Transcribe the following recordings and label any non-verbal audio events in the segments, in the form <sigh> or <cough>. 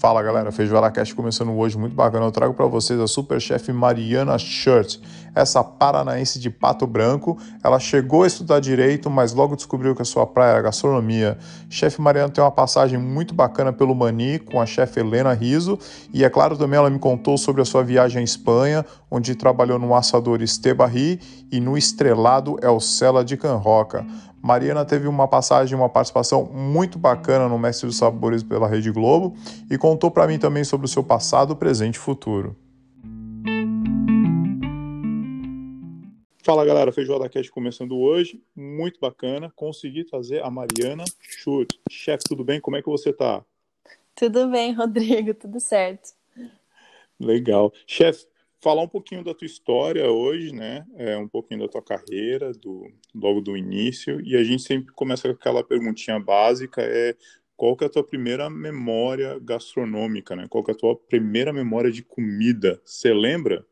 Fala galera, Feijoada Cast começando hoje, muito bacana. Eu trago para vocês a super chef Mariana Shirt, essa paranaense de Pato Branco. Ela chegou a estudar direito, mas logo descobriu que a sua praia era gastronomia. Chefe Mariana tem uma passagem muito bacana pelo Mani com a chefe Helena Riso e é claro também ela me contou sobre a sua viagem à Espanha, onde trabalhou no assador Estebarri e no estrelado El Cela de Canroca. Mariana teve uma passagem, uma participação muito bacana no Mestre dos Sabores pela Rede Globo e contou para mim também sobre o seu passado, presente e futuro. Fala galera, Feijoada Cast começando hoje, muito bacana, consegui trazer a Mariana Schultz. Chefe, tudo bem? Como é que você tá? Tudo bem, Rodrigo, tudo certo. Legal. Chefe, falar um pouquinho da tua história hoje, né? É, um pouquinho da tua carreira, do, logo do início. E a gente sempre começa com aquela perguntinha básica, é qual que é a tua primeira memória gastronômica, né? Qual que é a tua primeira memória de comida? Você lembra?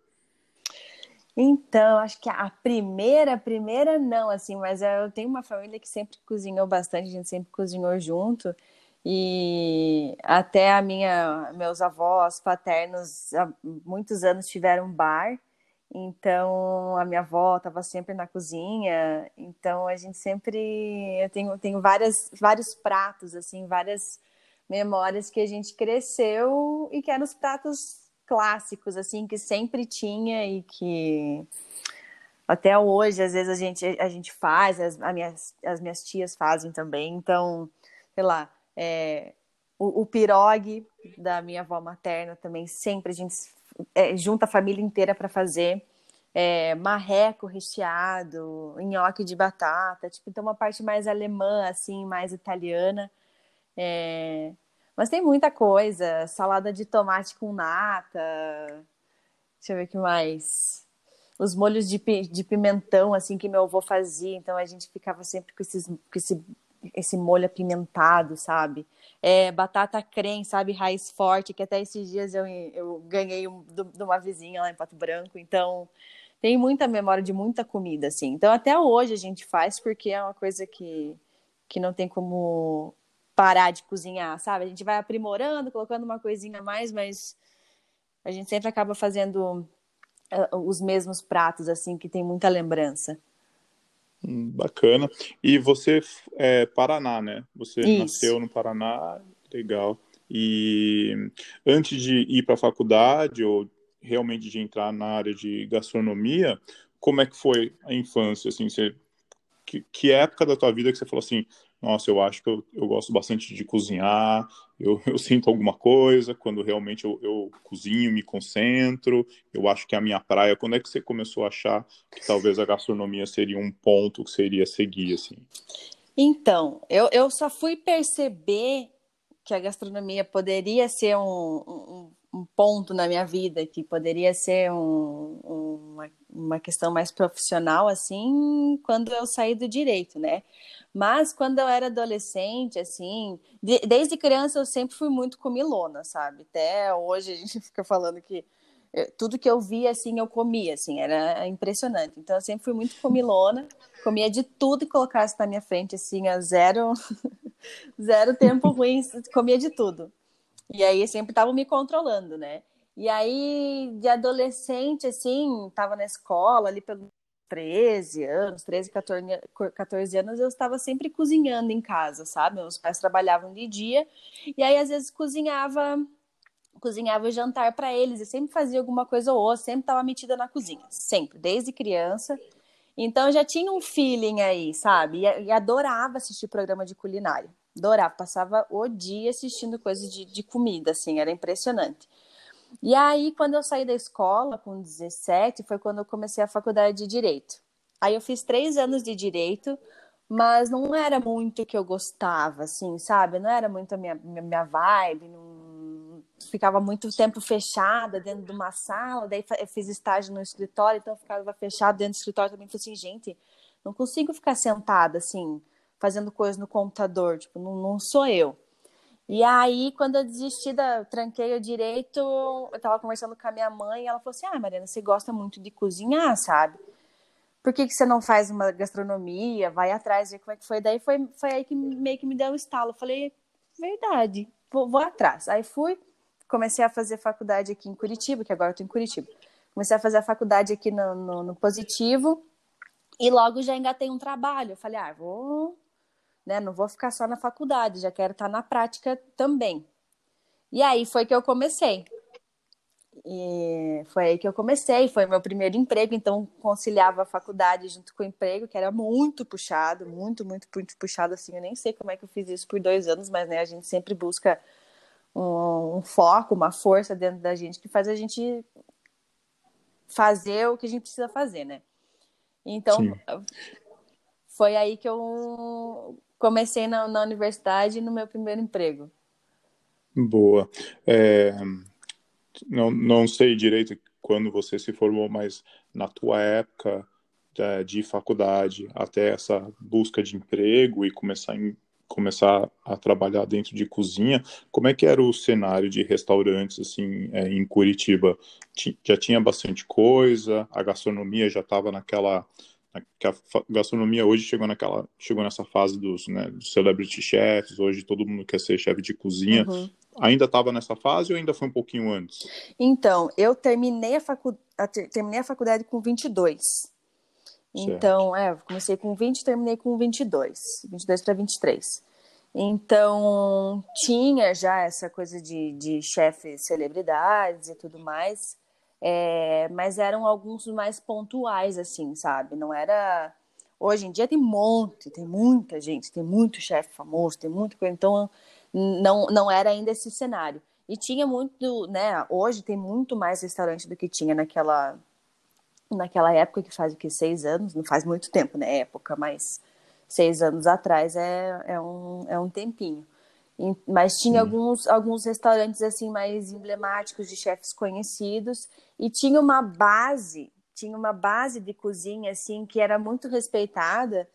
Então, acho que a primeira, a primeira não, assim, mas eu tenho uma família que sempre cozinhou bastante, a gente sempre cozinhou junto. E até a minha, meus avós paternos há muitos anos tiveram um bar, então a minha avó estava sempre na cozinha, então a gente sempre eu tenho, tenho várias, vários pratos assim, várias memórias que a gente cresceu e que eram os pratos clássicos assim que sempre tinha e que até hoje às vezes a gente a gente faz, as, minhas, as minhas tias fazem também, então sei lá é, o, o pirogue da minha avó materna também, sempre a gente é, junta a família inteira para fazer. É, marreco recheado, nhoque de batata, tipo, então uma parte mais alemã, assim, mais italiana. É... Mas tem muita coisa, salada de tomate com nata, deixa eu ver o que mais. Os molhos de, de pimentão, assim, que meu avô fazia, então a gente ficava sempre com, esses, com esse esse molho apimentado, sabe? É, batata creme, sabe? Raiz forte, que até esses dias eu, eu ganhei um, de uma vizinha lá em Pato Branco. Então, tem muita memória de muita comida, assim. Então, até hoje a gente faz, porque é uma coisa que, que não tem como parar de cozinhar, sabe? A gente vai aprimorando, colocando uma coisinha a mais, mas a gente sempre acaba fazendo uh, os mesmos pratos, assim, que tem muita lembrança. Bacana. E você é Paraná, né? Você Isso. nasceu no Paraná, legal. E antes de ir para a faculdade ou realmente de entrar na área de gastronomia, como é que foi a infância? Assim, você, que, que época da tua vida que você falou assim, nossa, eu acho que eu, eu gosto bastante de cozinhar, eu, <laughs> eu sinto alguma coisa, quando realmente eu, eu, cozinho, me concentro, eu acho que é a minha praia. Quando é que você começou a achar que talvez a gastronomia seria um ponto que seria seguir, assim? Então, eu, eu só fui perceber que a gastronomia poderia ser um, um, um ponto na minha vida, que poderia ser um, uma, uma questão mais profissional, assim, quando eu saí do direito, né? Mas quando eu era adolescente, assim, de, desde criança eu sempre fui muito comilona, sabe? Até hoje a gente <laughs> fica falando que tudo que eu via, assim, eu comia, assim, era impressionante. Então eu sempre fui muito comilona, comia de tudo que colocasse na minha frente, assim, a zero, <laughs> zero tempo ruim, comia de tudo. E aí sempre estavam me controlando, né? E aí, de adolescente, assim, tava na escola, ali pelo 13 anos, 13, 14, 14 anos, eu estava sempre cozinhando em casa, sabe? Meus pais trabalhavam de dia, e aí às vezes cozinhava cozinhava o jantar para eles, e sempre fazia alguma coisa ou outra, sempre estava metida na cozinha, sempre, desde criança. Então já tinha um feeling aí, sabe? E, e adorava assistir programa de culinária. Adorava, passava o dia assistindo coisas de, de comida, assim, era impressionante. E aí, quando eu saí da escola, com 17, foi quando eu comecei a faculdade de Direito. Aí eu fiz três anos de Direito, mas não era muito o que eu gostava, assim, sabe? Não era muito a minha, minha vibe, não... ficava muito tempo fechada dentro de uma sala, daí eu fiz estágio no escritório, então eu ficava fechada dentro do escritório também, falei assim, gente, não consigo ficar sentada, assim, fazendo coisa no computador, tipo, não, não sou eu. E aí, quando eu desisti da. Tranquei o direito, eu tava conversando com a minha mãe e ela falou assim: Ah, Mariana, você gosta muito de cozinhar, sabe? Por que, que você não faz uma gastronomia? Vai atrás, ver como é que foi. Daí foi, foi aí que meio que me deu um estalo. Eu falei: Verdade, vou, vou atrás. Aí fui, comecei a fazer faculdade aqui em Curitiba, que agora eu tô em Curitiba. Comecei a fazer a faculdade aqui no, no, no Positivo e logo já engatei um trabalho. Eu falei, ah, vou, né, não vou ficar só na faculdade, já quero estar na prática também. E aí foi que eu comecei. E foi aí que eu comecei, foi meu primeiro emprego, então conciliava a faculdade junto com o emprego, que era muito puxado, muito, muito, muito puxado, assim, eu nem sei como é que eu fiz isso por dois anos, mas, né, a gente sempre busca um, um foco, uma força dentro da gente que faz a gente fazer o que a gente precisa fazer, né? Então, Sim. Foi aí que eu comecei na, na universidade no meu primeiro emprego. Boa. É, não, não sei direito quando você se formou, mas na tua época de, é, de faculdade até essa busca de emprego e começar, em, começar a trabalhar dentro de cozinha, como é que era o cenário de restaurantes assim é, em Curitiba? Já tinha bastante coisa, a gastronomia já estava naquela que a gastronomia hoje chegou naquela chegou nessa fase dos, né, dos celebrity chefs hoje todo mundo quer ser chefe de cozinha. Uhum. ainda estava nessa fase ou ainda foi um pouquinho antes? Então eu terminei a, facu... terminei a faculdade com 22 certo. então é comecei com 20 terminei com 22 22 para 23 então tinha já essa coisa de, de chefes celebridades e tudo mais é, mas eram alguns mais pontuais, assim, sabe? Não era. Hoje em dia tem um monte, tem muita gente, tem muito chefe famoso, tem muita coisa. Então, não, não era ainda esse cenário. E tinha muito, né? Hoje tem muito mais restaurante do que tinha naquela, naquela época, que faz o que? Seis anos? Não faz muito tempo, né? Época, mas seis anos atrás é, é, um, é um tempinho. Mas tinha alguns, alguns restaurantes assim mais emblemáticos de chefes conhecidos e tinha uma base, tinha uma base de cozinha assim que era muito respeitada,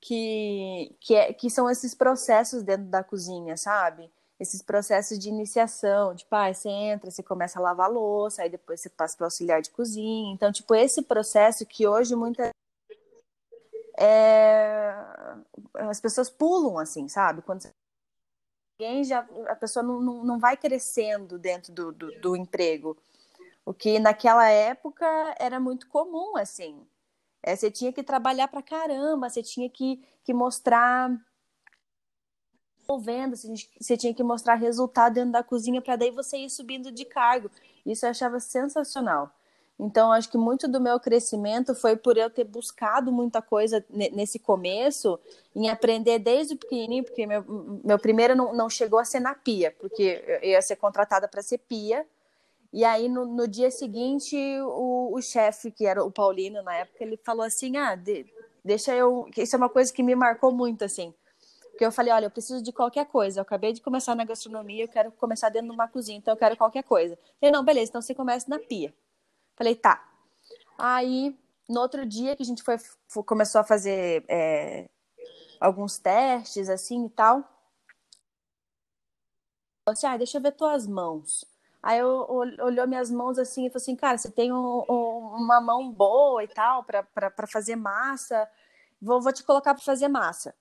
que que, é, que são esses processos dentro da cozinha, sabe? Esses processos de iniciação, tipo, ah, você entra, você começa a lavar a louça, aí depois você passa para auxiliar de cozinha. Então, tipo, esse processo que hoje muita é... as pessoas pulam assim, sabe? Quando você ninguém já a pessoa não, não, não vai crescendo dentro do, do, do, emprego. O que naquela época era muito comum assim. É, você tinha que trabalhar para caramba você tinha que, que mostrar vendo você tinha que mostrar resultado dentro da cozinha para daí você ir subindo de cargo. Isso eu achava sensacional então, acho que muito do meu crescimento foi por eu ter buscado muita coisa nesse começo, em aprender desde pequenininho, porque meu, meu primeiro não, não chegou a ser na pia, porque eu ia ser contratada para ser pia. E aí, no, no dia seguinte, o, o chefe, que era o Paulino na época, ele falou assim: Ah, de, deixa eu. Isso é uma coisa que me marcou muito, assim. Porque eu falei: Olha, eu preciso de qualquer coisa. Eu acabei de começar na gastronomia, eu quero começar dentro de uma cozinha, então eu quero qualquer coisa. Ele: Não, beleza, então você começa na pia. Falei, tá. Aí, no outro dia que a gente foi, começou a fazer é, alguns testes, assim e tal. Falei assim, ah, deixa eu ver tuas mãos. Aí eu, olhou minhas mãos assim e falou assim, cara, você tem um, um, uma mão boa e tal para fazer massa, vou, vou te colocar para fazer massa.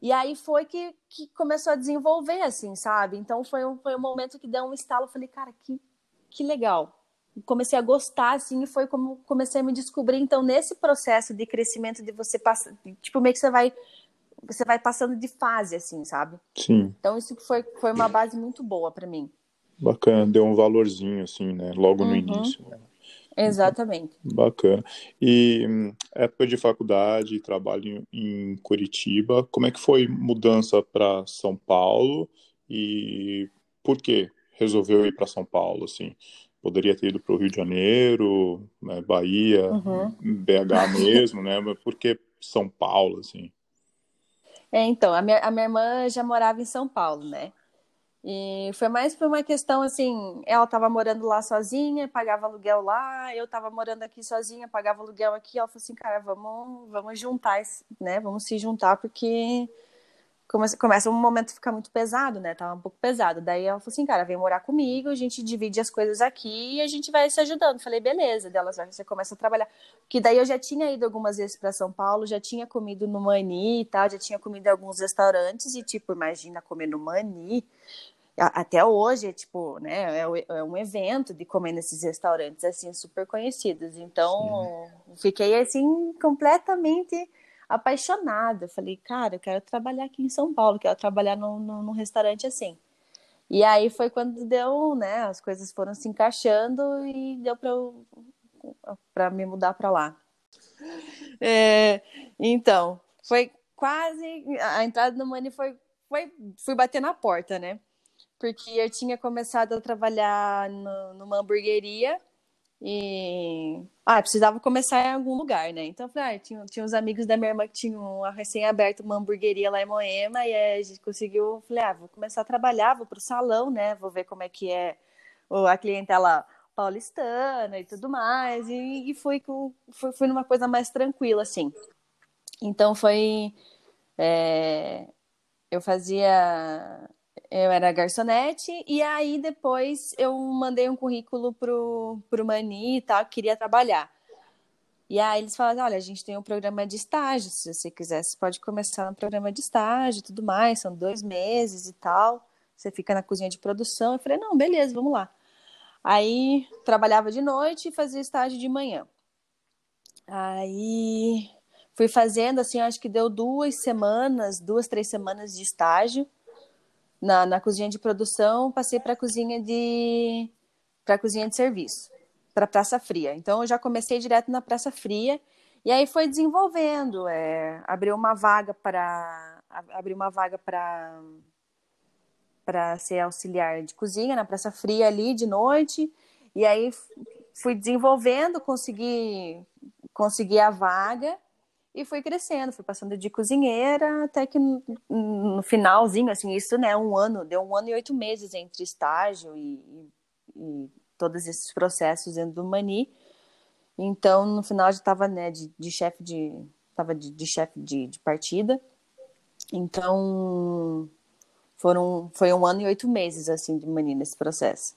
E aí foi que, que começou a desenvolver, assim, sabe? Então foi um, foi um momento que deu um estalo, eu falei, cara, que, que legal comecei a gostar, assim, e foi como comecei a me descobrir. Então, nesse processo de crescimento, de você passar, tipo, meio que você vai, você vai passando de fase, assim, sabe? Sim. Então, isso foi, foi uma base muito boa para mim. Bacana, deu um valorzinho, assim, né? Logo no uhum. início. Né? Exatamente. Bacana. E hum, época de faculdade, trabalho em Curitiba, como é que foi mudança para São Paulo e por que resolveu ir para São Paulo, assim? Poderia ter ido para o Rio de Janeiro, né, Bahia, uhum. BH <laughs> mesmo, né? Mas por que São Paulo, assim? É, então, a minha, a minha irmã já morava em São Paulo, né? E foi mais por uma questão assim, ela estava morando lá sozinha, pagava aluguel lá, eu estava morando aqui sozinha, pagava aluguel aqui, ela falou assim, cara, vamos, vamos juntar, né? Vamos se juntar porque começa, um momento a ficar muito pesado, né? Tava um pouco pesado. Daí ela falou assim, cara, vem morar comigo, a gente divide as coisas aqui e a gente vai se ajudando. Falei, beleza. Delas você começa a trabalhar. Que daí eu já tinha ido algumas vezes para São Paulo, já tinha comido no Mani e tal, já tinha comido em alguns restaurantes e tipo, imagina comer no Mani. até hoje, é, tipo, né, é, é, um evento de comer nesses restaurantes, assim, super conhecidos. Então, Sim. fiquei, assim, completamente apaixonada. Falei, cara, eu quero trabalhar aqui em São Paulo, quero trabalhar num, num restaurante assim. E aí foi quando deu, né, as coisas foram se encaixando e deu para me mudar para lá. É, então, foi quase, a entrada no Money foi, foi, fui bater na porta, né? porque eu tinha começado a trabalhar no, numa hamburgueria e ah, precisava começar em algum lugar, né? Então falei, ah, tinha, tinha uns amigos da minha irmã que tinham recém-aberto uma hamburgueria lá em Moema, e a gente conseguiu, falei, ah, vou começar a trabalhar, vou pro salão, né? Vou ver como é que é a clientela paulistana e tudo mais, e, e fui, fui, fui numa coisa mais tranquila, assim. Então foi. É, eu fazia eu era garçonete, e aí depois eu mandei um currículo pro, pro Mani e tal, queria trabalhar. E aí eles falaram, olha, a gente tem um programa de estágio, se você quiser, você pode começar no programa de estágio e tudo mais, são dois meses e tal, você fica na cozinha de produção. Eu falei, não, beleza, vamos lá. Aí trabalhava de noite e fazia estágio de manhã. Aí fui fazendo, assim, acho que deu duas semanas, duas, três semanas de estágio na, na cozinha de produção, passei para a cozinha de para cozinha de serviço, para praça fria. Então eu já comecei direto na praça fria e aí foi desenvolvendo, é, abriu uma vaga para abriu uma vaga para para ser auxiliar de cozinha na praça fria ali de noite e aí fui desenvolvendo, consegui consegui a vaga e fui crescendo, fui passando de cozinheira até que no, finalzinho, assim, isso, né, um ano, deu um ano e oito meses entre estágio e, e, e todos esses processos dentro do Mani. Então, no final, já estava, né, de, de chefe de, tava de, de chefe de, de partida. Então, foram, foi um ano e oito meses, assim, de Mani nesse processo.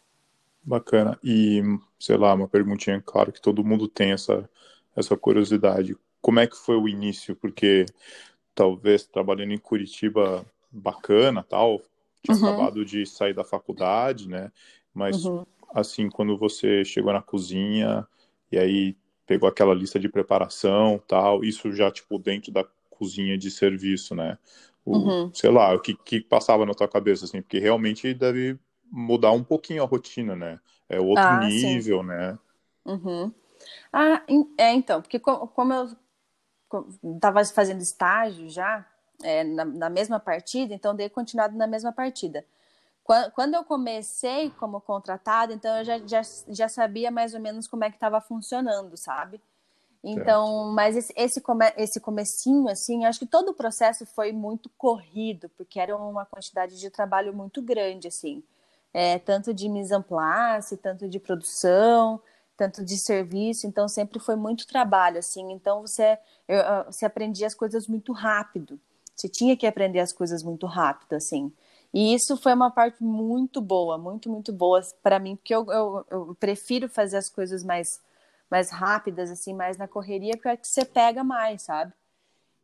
Bacana. E, sei lá, uma perguntinha, claro que todo mundo tem essa, essa curiosidade como é que foi o início? Porque talvez trabalhando em Curitiba bacana, tal, tinha uhum. acabado de sair da faculdade, né? Mas uhum. assim, quando você chegou na cozinha e aí pegou aquela lista de preparação, tal, isso já tipo dentro da cozinha de serviço, né? O, uhum. sei lá, o que, que passava na tua cabeça assim, porque realmente deve mudar um pouquinho a rotina, né? É outro ah, nível, sim. né? Uhum. Ah, é, então, porque como eu estava fazendo estágio já é, na, na, mesma partida, então dei continuado na mesma partida. Quando, quando eu comecei como contratada, então eu já, já, já sabia mais ou menos como é que estava funcionando, sabe? Então, certo. mas esse, esse, come, esse comecinho, assim, acho que todo o processo foi muito corrido, porque era uma quantidade de trabalho muito grande, assim. É, tanto de mise en place, tanto de produção, tanto de serviço, então sempre foi muito trabalho, assim. Então você, eu, você aprendia as coisas muito rápido. Você tinha que aprender as coisas muito rápido, assim. E isso foi uma parte muito boa, muito, muito boa para mim, porque eu, eu, eu, prefiro fazer as coisas mais, mais rápidas, assim, mais na correria, porque é que você pega mais, sabe?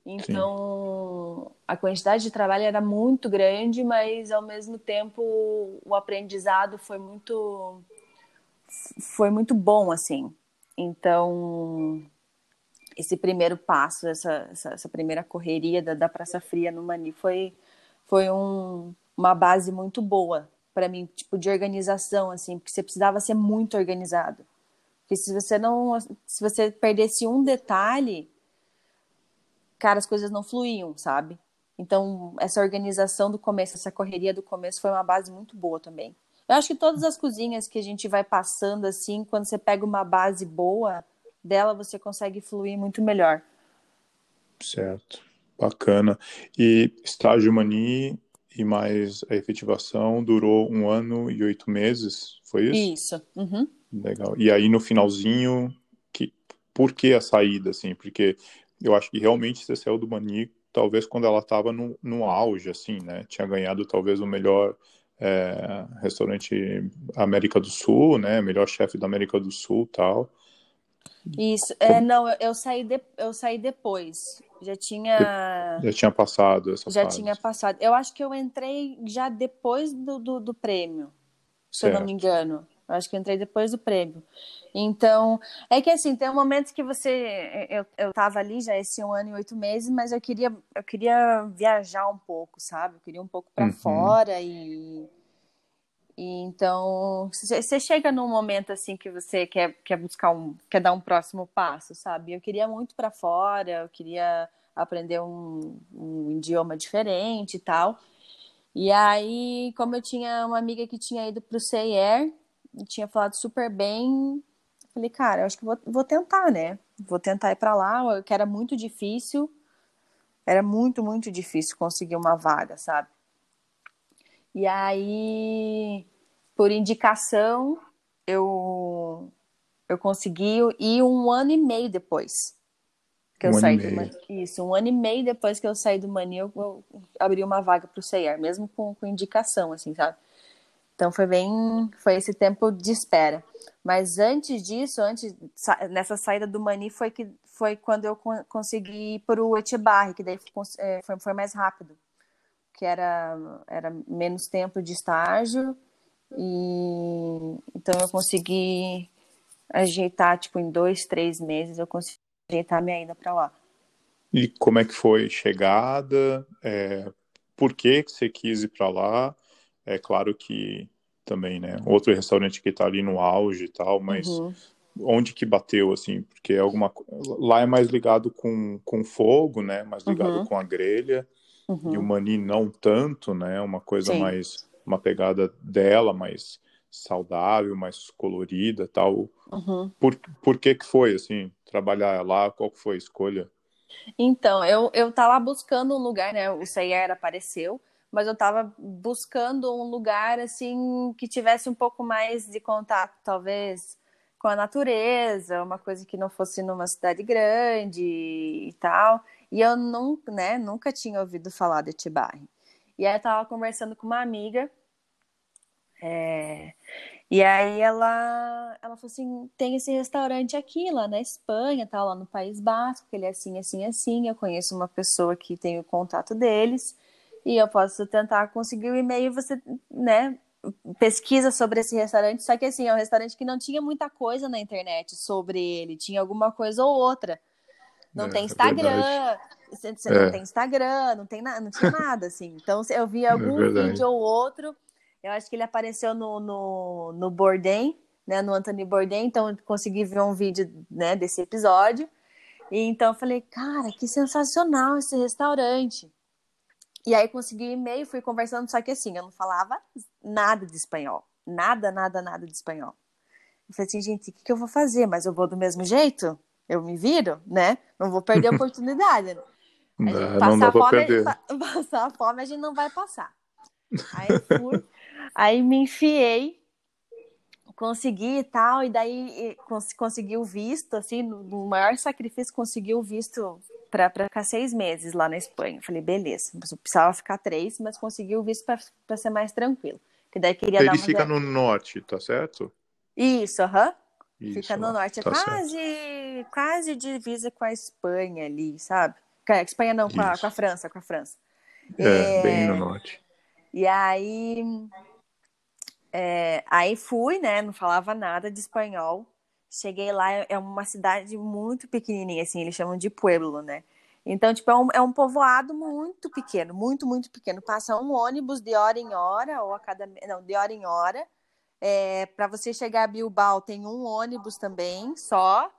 Então, Sim. a quantidade de trabalho era muito grande, mas ao mesmo tempo o aprendizado foi muito foi muito bom, assim. Então, esse primeiro passo, essa, essa, essa primeira correria da, da, Praça Fria no Mani foi, foi um, uma base muito boa para mim, tipo, de organização, assim, porque você precisava ser muito organizado. Porque se você não, se você perdesse um detalhe, cara, as coisas não fluíam, sabe? Então, essa organização do começo, essa correria do começo foi uma base muito boa também. Eu acho que todas as cozinhas que a gente vai passando assim, quando você pega uma base boa dela, você consegue fluir muito melhor. Certo. Bacana. E estágio Mani e mais a efetivação durou um ano e oito meses, foi isso? Isso. Uhum. Legal. E aí no finalzinho, que, por que a saída, assim? Porque eu acho que realmente você saiu do Mani, talvez quando ela estava no, no auge, assim, né? Tinha ganhado talvez o melhor é, restaurante América do Sul, né? Melhor chefe da América do Sul, tal. Isso, é, não, eu saí, de, eu saí depois. Já tinha. Já tinha passado essa Já fase. tinha passado. Eu acho que eu entrei já depois do, do, do prêmio, se eu não me engano. Eu acho que entrei depois do prêmio. Então, é que assim, tem momentos que você. Eu, eu tava ali já esse um ano e oito meses, mas eu queria, eu queria viajar um pouco, sabe? Eu queria um pouco para Uhum. fora e. E então, você chega num momento assim que você quer, quer buscar um, quer dar um próximo passo, sabe? Eu queria muito para fora, eu queria aprender um, um idioma diferente e tal. E aí, como eu tinha uma amiga que tinha ido pro CIR, e tinha falado super bem, falei, cara, eu acho que vou, vou tentar, né? Vou tentar ir para lá, que era muito difícil. Era muito, muito difícil conseguir uma vaga, sabe? E aí, por indicação, eu, eu consegui ir um ano e meio depois que eu Um ano saí do. Mani. Isso, um ano e meio depois que eu saí do Mani, eu, eu abri uma vaga para o CIR, mesmo com, com indicação, assim, sabe? Então foi bem, foi esse tempo de espera. Mas antes disso, antes sa- nessa saída do Mani foi que foi quando eu con- consegui ir para o Etibarre, que daí é, foi, foi mais rápido, que era era menos tempo de estágio e então eu consegui ajeitar tipo em dois, três meses eu consegui ajeitar minha ida para lá. E como é que foi chegada? É, por que que você quis ir para lá? É claro que também, né? Outro restaurante que está ali no auge e tal, mas Uhum. onde que bateu assim? Porque é alguma lá é mais ligado com, com fogo, né? Mais ligado Uhum. com a grelha. Uhum. E o Mani não tanto, né? Uma coisa Sim. mais uma pegada dela, mais saudável, mais colorida, tal. Uhum. Por, por que que foi assim? Trabalhar lá, qual que foi a escolha? Então, eu, eu tava buscando um lugar, né? O CIR apareceu, mas eu tava buscando um lugar, assim, que tivesse um pouco mais de contato, talvez, com a natureza, uma coisa que não fosse numa cidade grande e tal. E eu nunca, né, nunca tinha ouvido falar de Etibarre. E aí eu tava conversando com uma amiga, é, e aí ela, ela falou assim, tem esse restaurante aqui, lá na Espanha, tá lá no País Basco, que ele é assim, assim, assim, eu conheço uma pessoa que tem o contato deles, e eu posso tentar conseguir o e-mail, você, né, pesquisa sobre esse restaurante, só que assim, é um restaurante que não tinha muita coisa na internet sobre ele, tinha alguma coisa ou outra. Não É, tem é Instagram, verdade. você você É. não tem Instagram, não tem nada, não tinha nada, assim. Então eu vi <laughs> algum verdade. vídeo ou outro, eu acho que ele apareceu no, no, no Bourdain, né, no Anthony Bourdain, então eu consegui ver um vídeo, né, desse episódio. E então eu falei, cara, que sensacional esse restaurante. E aí consegui um e-mail, fui conversando, só que assim, eu não falava nada de espanhol. Nada, nada, nada de espanhol. Eu falei assim, gente, o que, que eu vou fazer? Mas eu vou do mesmo jeito? Eu me viro, né? Não vou perder a <laughs> oportunidade. A gente Não, não passar pra fome, perder. <laughs> passar fome a gente não vai passar. Aí fui, aí me enfiei, consegui e tal, e daí cons consegui o visto, assim, no, maior sacrifício, consegui o visto para ficar seis meses lá na Espanha. Falei, beleza, eu precisava ficar três, mas consegui o visto para ser mais tranquilo. Que daí queria dar Ele fica no norte, tá certo? Isso, aham. Fica no norte, é tá certo. quase, quase divisa com a Espanha ali, sabe? Com a Espanha não, com a, com a França, com a França. É, É, bem no norte. E aí, é, aí fui, né? Não falava nada de espanhol. Cheguei lá, é uma cidade muito pequenininha, assim, eles chamam de pueblo, né? Então, tipo, é um, é um povoado muito pequeno, muito, muito pequeno. Passa um ônibus de hora em hora, ou a cada. Não, de hora em hora. É, para você chegar a Bilbao, tem um ônibus também, só.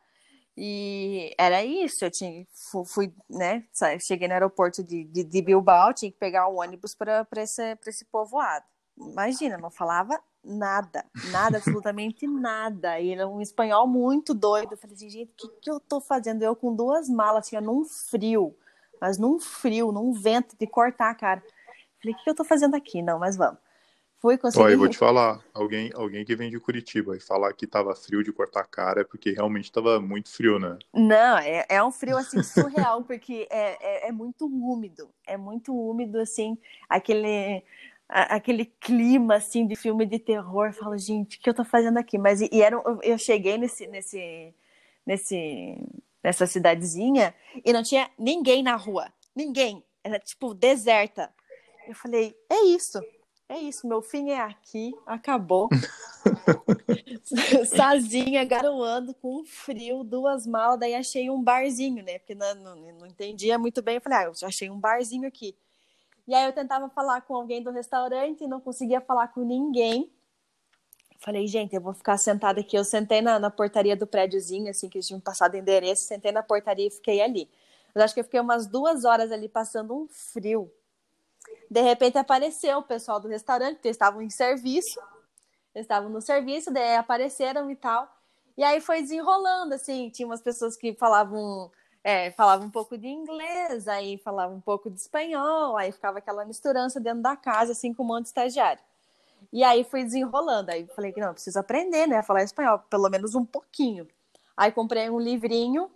E era isso, eu tinha, fu- fui, né, cheguei no aeroporto de, de, de Bilbao, tinha que pegar o ônibus para esse, esse povoado. Imagina, não falava nada, nada, absolutamente nada. E era um espanhol muito doido. Eu falei assim, gente, o que, que eu tô fazendo? Eu com duas malas, assim, ó, num frio, mas num frio, num vento de cortar a cara. Falei, o que, que eu tô fazendo aqui? Não, mas vamos. Fui, consegui. Olha, eu vou te falar, alguém, alguém que vem de Curitiba e falar que tava frio de cortar a cara é porque realmente tava muito frio, né? Não, é, é um frio assim surreal, <laughs> porque é, é, é muito úmido, é muito úmido, assim, aquele, a- aquele clima assim de filme de terror. Falo, gente, o que eu tô fazendo aqui? Mas e, e era, eu cheguei nesse, nesse, nesse, nessa cidadezinha e não tinha ninguém na rua. Ninguém. Era tipo deserta. Eu falei, é isso. É isso, meu fim é aqui, acabou. <laughs> Sozinha, garoando, com frio, duas malas, daí achei um barzinho, né? Porque não, não, não entendia muito bem. Eu falei, ah, eu achei um barzinho aqui. E aí eu tentava falar com alguém do restaurante e não conseguia falar com ninguém. Falei, gente, eu vou ficar sentada aqui. Eu sentei na, na portaria do prédiozinho, assim, que eles tinham passado endereço, sentei na portaria e fiquei ali. Mas acho que eu fiquei umas duas horas ali passando um frio. De repente apareceu o pessoal do restaurante, eles estavam em serviço. Eles estavam no serviço, daí apareceram e tal. E aí foi desenrolando, assim, tinha umas pessoas que falavam, é, falavam um pouco de inglês, aí falavam um pouco de espanhol, aí ficava aquela misturança dentro da casa, assim, com um monte de estagiário. E aí fui desenrolando. Aí falei que não, preciso aprender, né? A falar espanhol, pelo menos um pouquinho. Aí comprei um livrinho,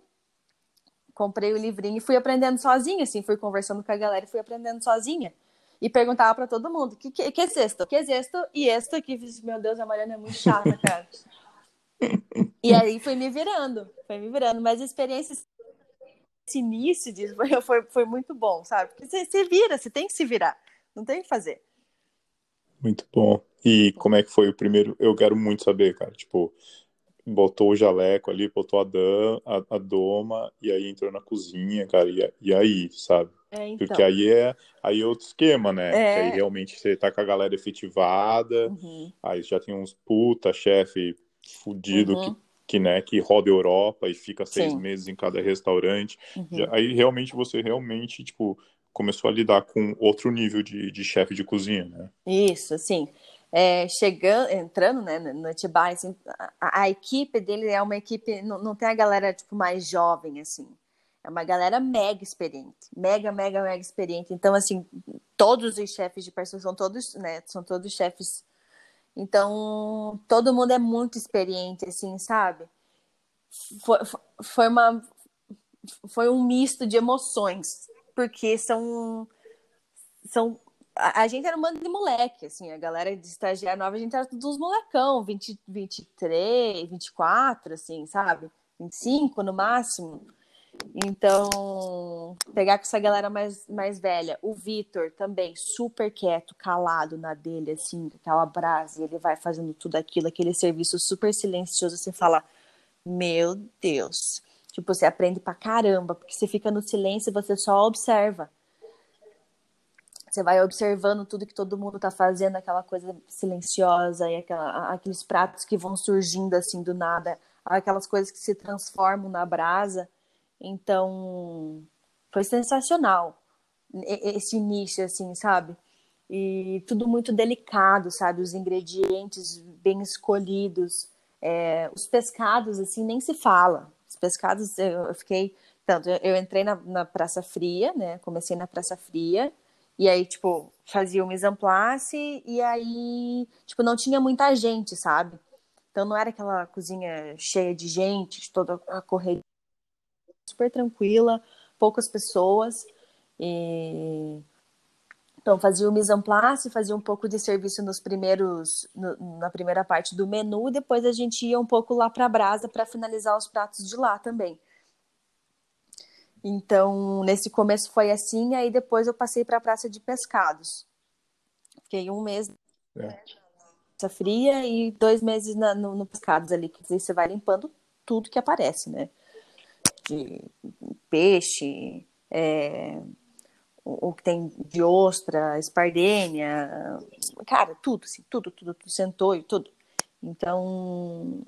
comprei o livrinho e fui aprendendo sozinha, assim, fui conversando com a galera e fui aprendendo sozinha. E perguntava para todo mundo: que, que, que é sexto? Que é sexto? E este aqui, meu Deus, a Mariana é muito chata, cara. <laughs> e aí fui me virando, fui me virando. Mas a experiência, esse início disso <laughs> foi, foi, foi muito bom, sabe? Porque você, você vira, você tem que se virar, não tem o que fazer. Muito bom. E como é que foi o primeiro? Eu quero muito saber, cara. Tipo, botou o jaleco ali, botou a, dan, a, a doma, e aí entrou na cozinha, cara. E, e aí, sabe? É, então. Porque aí é, aí é outro esquema, né? É. aí realmente você tá com a galera efetivada, uhum. aí já tem uns puta chefe fudido uhum. que, que, né, que roda a Europa e fica seis Sim. meses em cada restaurante. Uhum. Aí realmente você realmente, tipo, começou a lidar com outro nível de, de chefe de cozinha, né? Isso, assim, é, chegando, entrando, né, no Atibaia, assim, a, a, equipe dele é uma equipe, não, não tem a galera, tipo, mais jovem, assim, é uma galera mega experiente, mega, mega, mega experiente, então, assim, todos os chefes de pessoas são todos, né, são todos chefes, então, todo mundo é muito experiente, assim, sabe? Foi, foi uma, foi um misto de emoções, porque são. são a, gente era um bando de moleque, assim, a galera de estagiário nova, a gente era todos molecão, 20, 23, 24, assim, sabe? 25 no máximo. Então, pegar com essa galera mais, mais velha. O Vitor também, super quieto, calado na dele, assim, aquela brasa, ele vai fazendo tudo aquilo, aquele serviço super silencioso. Você fala, meu Deus, Tipo, você aprende pra caramba, porque você fica no silêncio e você só observa. Você vai observando tudo que todo mundo tá fazendo, aquela coisa silenciosa e aquela, aqueles pratos que vão surgindo assim do nada, aquelas coisas que se transformam na brasa. Então, foi sensacional esse início, assim, sabe? E tudo muito delicado, sabe? Os ingredientes bem escolhidos. É, os pescados, assim, nem se fala pescados eu fiquei. Tanto, eu entrei na, na Praça Fria, né? Comecei na Praça Fria. E aí, tipo, fazia o mise place e aí, tipo, não tinha muita gente, sabe? Então não era aquela cozinha cheia de gente, toda a correria super tranquila, poucas pessoas. E... Então fazia o mise en place, fazia um pouco de serviço nos primeiros, no, na primeira parte do menu, depois a gente ia um pouco lá para a brasa para finalizar os pratos de lá também. Então, nesse começo foi assim, aí depois eu passei para a praça de pescados. Fiquei um mês é. na fria e dois meses na, no, no pescados ali, que você vai limpando tudo que aparece, né? De peixe, é, o, que tem de ostra, espardênia, cara, tudo, assim, tudo, tudo, tudo, centoio, tudo. Então,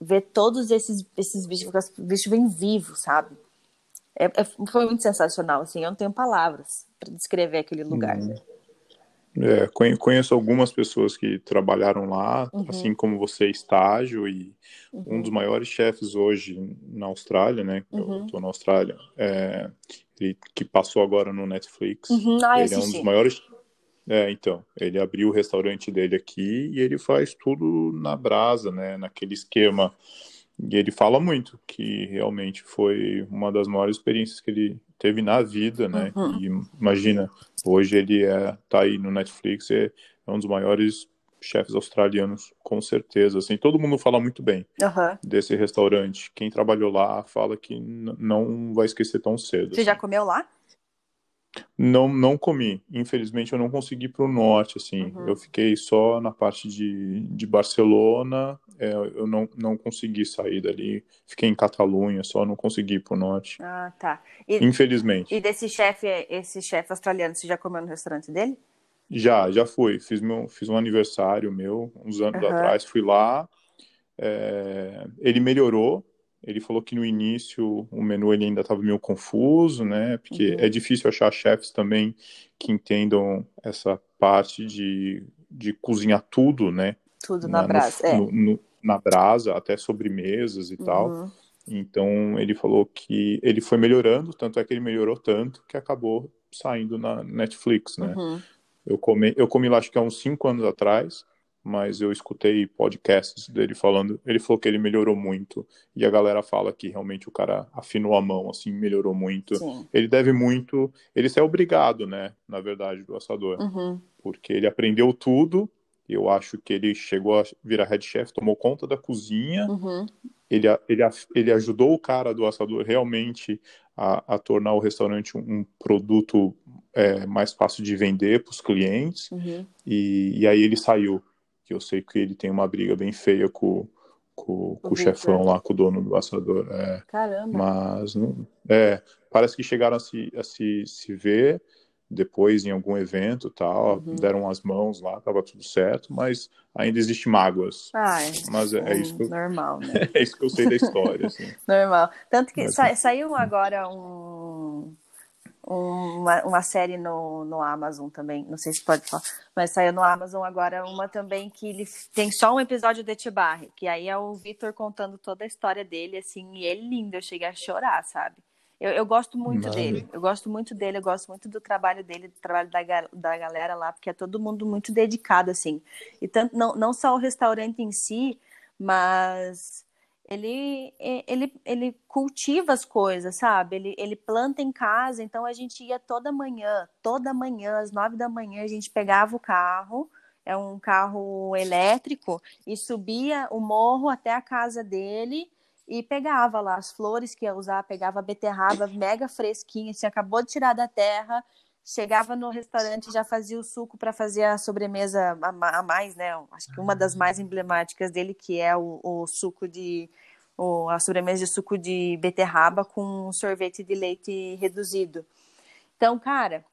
ver todos esses, esses bichos, os bichos vêm vivos, sabe? É, é, foi muito sensacional, assim, eu não tenho palavras para descrever aquele lugar. Hum. É, conheço algumas pessoas que trabalharam lá, uhum. assim como você, estágio, e uhum. um dos maiores chefes hoje na Austrália, né? Uhum. Eu estou na Austrália, é, ele, que passou agora no Netflix. Uhum. Ah, ele é um dos maiores. É, então, ele abriu o restaurante dele aqui e ele faz tudo na brasa, né? Naquele esquema. E ele fala muito que realmente foi uma das maiores experiências que ele teve na vida, né? Uhum. E imagina, hoje ele é, tá aí no Netflix, é, é um dos maiores chefes australianos, com certeza. Assim, todo mundo fala muito bem Aham. desse restaurante. Quem trabalhou lá fala que não vai esquecer tão cedo. Você assim. já comeu lá? Não, não comi. Infelizmente, eu não consegui para o norte, assim. Uhum. Eu fiquei só na parte de, de Barcelona. É, eu não, não consegui sair dali. Fiquei em Catalunha, só não consegui para o norte. Ah, tá. E, Infelizmente. e desse chefe, esse chefe australiano, você já comeu no restaurante dele? Já, já fui. Fiz, meu, fiz um aniversário meu, uns anos Aham. atrás. Fui lá. É, ele melhorou. Ele falou que no início o menu ele ainda estava meio confuso, né? Porque Uhum. é difícil achar chefes também que entendam essa parte de, de cozinhar tudo, né? Tudo Na, na brasa. no- É. no- na brasa, até sobremesas e tal. Uhum. Então ele falou que ele foi melhorando, tanto é que ele melhorou tanto que acabou saindo na Netflix, né? Uhum. Eu comi, eu comi lá acho que há uns cinco anos atrás, mas eu escutei podcasts dele falando. Ele falou que ele melhorou muito. E a galera fala que realmente o cara afinou a mão, assim, melhorou muito. Sim. Ele deve muito. Ele saiu obrigado, né? Na verdade, do assador. Uhum. Porque ele aprendeu tudo. Eu acho que ele chegou a virar head chef, tomou conta da cozinha. Uhum. Ele, ele, ele ajudou o cara do assador realmente a, a tornar o restaurante um, um produto é, mais fácil de vender para os clientes. Uhum. E, e aí ele saiu. Que eu sei que ele tem uma briga bem feia com, com, com o chefão lá, com o dono do assador. É, Caramba. mas não, é, parece que chegaram a se, a se, se ver depois em algum evento tal, Uhum. deram as mãos lá, tava tudo certo, mas ainda existe mágoas. É. Mas é, é isso que eu, Normal, né? <laughs> é isso que eu sei da história. Assim. <laughs> Normal. Tanto que Mas- sa- saiu agora um, uma, uma série no, no Amazon também, não sei se pode falar, mas saiu no Amazon agora uma também que ele tem só um episódio de Etibarre, que aí é o Vitor contando toda a história dele, assim, e ele lindo, eu cheguei a chorar, sabe? Eu, eu gosto muito Maravilha. dele, eu gosto muito dele, eu gosto muito do trabalho dele, do trabalho da, da galera lá, porque é todo mundo muito dedicado, assim. E tanto, não, não só o restaurante em si, mas ele, ele, ele cultiva as coisas, sabe? Ele, ele planta em casa, então a gente ia toda manhã, toda manhã, às nove da manhã, a gente pegava o carro, é um carro elétrico, e subia o morro até a casa dele e pegava lá as flores que ia usar, pegava a beterraba mega fresquinha, assim, acabou de tirar da terra, chegava no restaurante já fazia o suco para fazer a sobremesa a ma- a mais, né? Acho que uma das mais emblemáticas dele, que é o, o suco de o, a sobremesa de suco de beterraba com sorvete de leite reduzido. Então, cara,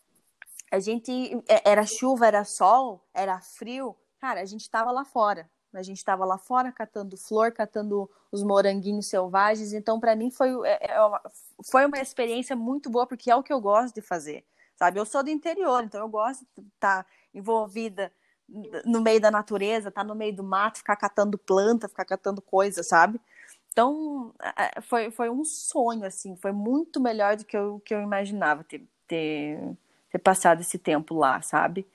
a gente é- era chuva, era sol, era frio, cara, a gente tava lá fora. A gente estava lá fora catando flor, catando os moranguinhos selvagens. Então, para mim, foi, é- é foi uma experiência muito boa, porque é o que eu gosto de fazer. Sabe? Eu sou do interior, então eu gosto de estar envolvida no meio da natureza, estar no meio do mato, ficar catando planta, ficar catando coisa, sabe? Então, é, foi, foi um sonho, assim, foi muito melhor do que eu, que eu imaginava ter, ter, ter passado esse tempo lá, sabe?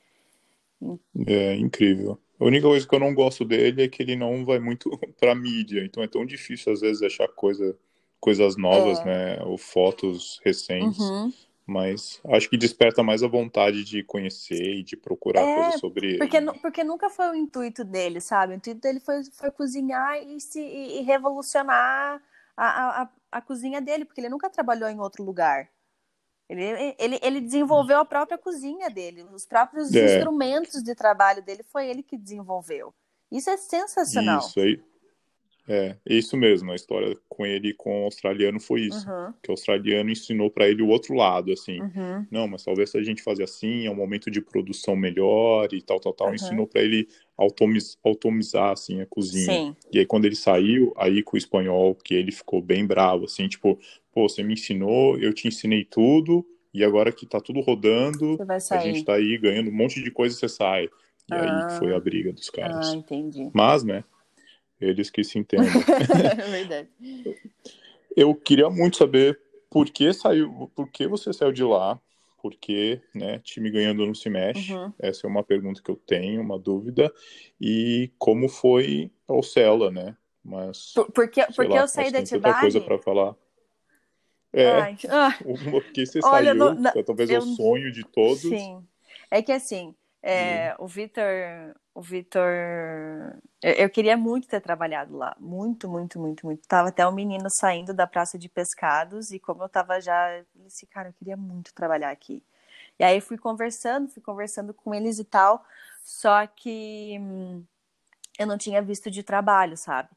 É incrível. A única coisa que eu não gosto dele é que ele não vai muito <laughs> pra mídia, então é tão difícil às vezes achar coisa, coisas novas, É. né? Ou fotos recentes. Uhum. Mas acho que desperta mais a vontade de conhecer e de procurar É, coisas sobre ele. Porque, nu- porque nunca foi o intuito dele, sabe? O intuito dele foi, foi cozinhar e, se, e revolucionar a, a, a- a cozinha dele, porque ele nunca trabalhou em outro lugar. Ele, ele, ele desenvolveu a própria cozinha dele, os próprios É. instrumentos de trabalho dele foi ele que desenvolveu. Isso é sensacional. Isso aí. É, é isso mesmo. A história com ele com o australiano foi isso. Uhum, Que o australiano ensinou pra ele o outro lado, assim. uhum, Não, mas talvez se a gente fazer assim, é um momento de produção melhor e tal, tal, tal. Uhum. Ensinou pra ele automizar, assim, a cozinha. Sim. E aí, quando ele saiu, aí com o espanhol, que ele ficou bem bravo, assim, tipo, pô, você me ensinou, eu te ensinei tudo, e agora que tá tudo rodando, a gente tá aí ganhando um monte de coisa e você sai. E aí Ah. que foi a briga dos caras. Ah, entendi. Mas, né, eles que se entendem. <laughs> É verdade. eu queria muito saber por que saiu, por que você saiu de lá, por que, né, time ganhando não se mexe. Uhum. Essa é uma pergunta que eu tenho, uma dúvida. E como foi ao Cela, né? Mas Por- porque porque lá, eu saí da tem tanta coisa para falar. É, Ai, ah, <laughs> porque você Olha, saiu, no- na- talvez é eu- o sonho de todos. Sim. É que assim, É, o Vitor, o Vitor, eu, eu, queria muito ter trabalhado lá, muito, muito, muito, muito. Tava até um menino saindo da praça de pescados e como eu tava já, eu disse, cara, eu queria muito trabalhar aqui. E aí fui conversando, fui conversando com eles e tal, só que hum, eu não tinha visto de trabalho, sabe?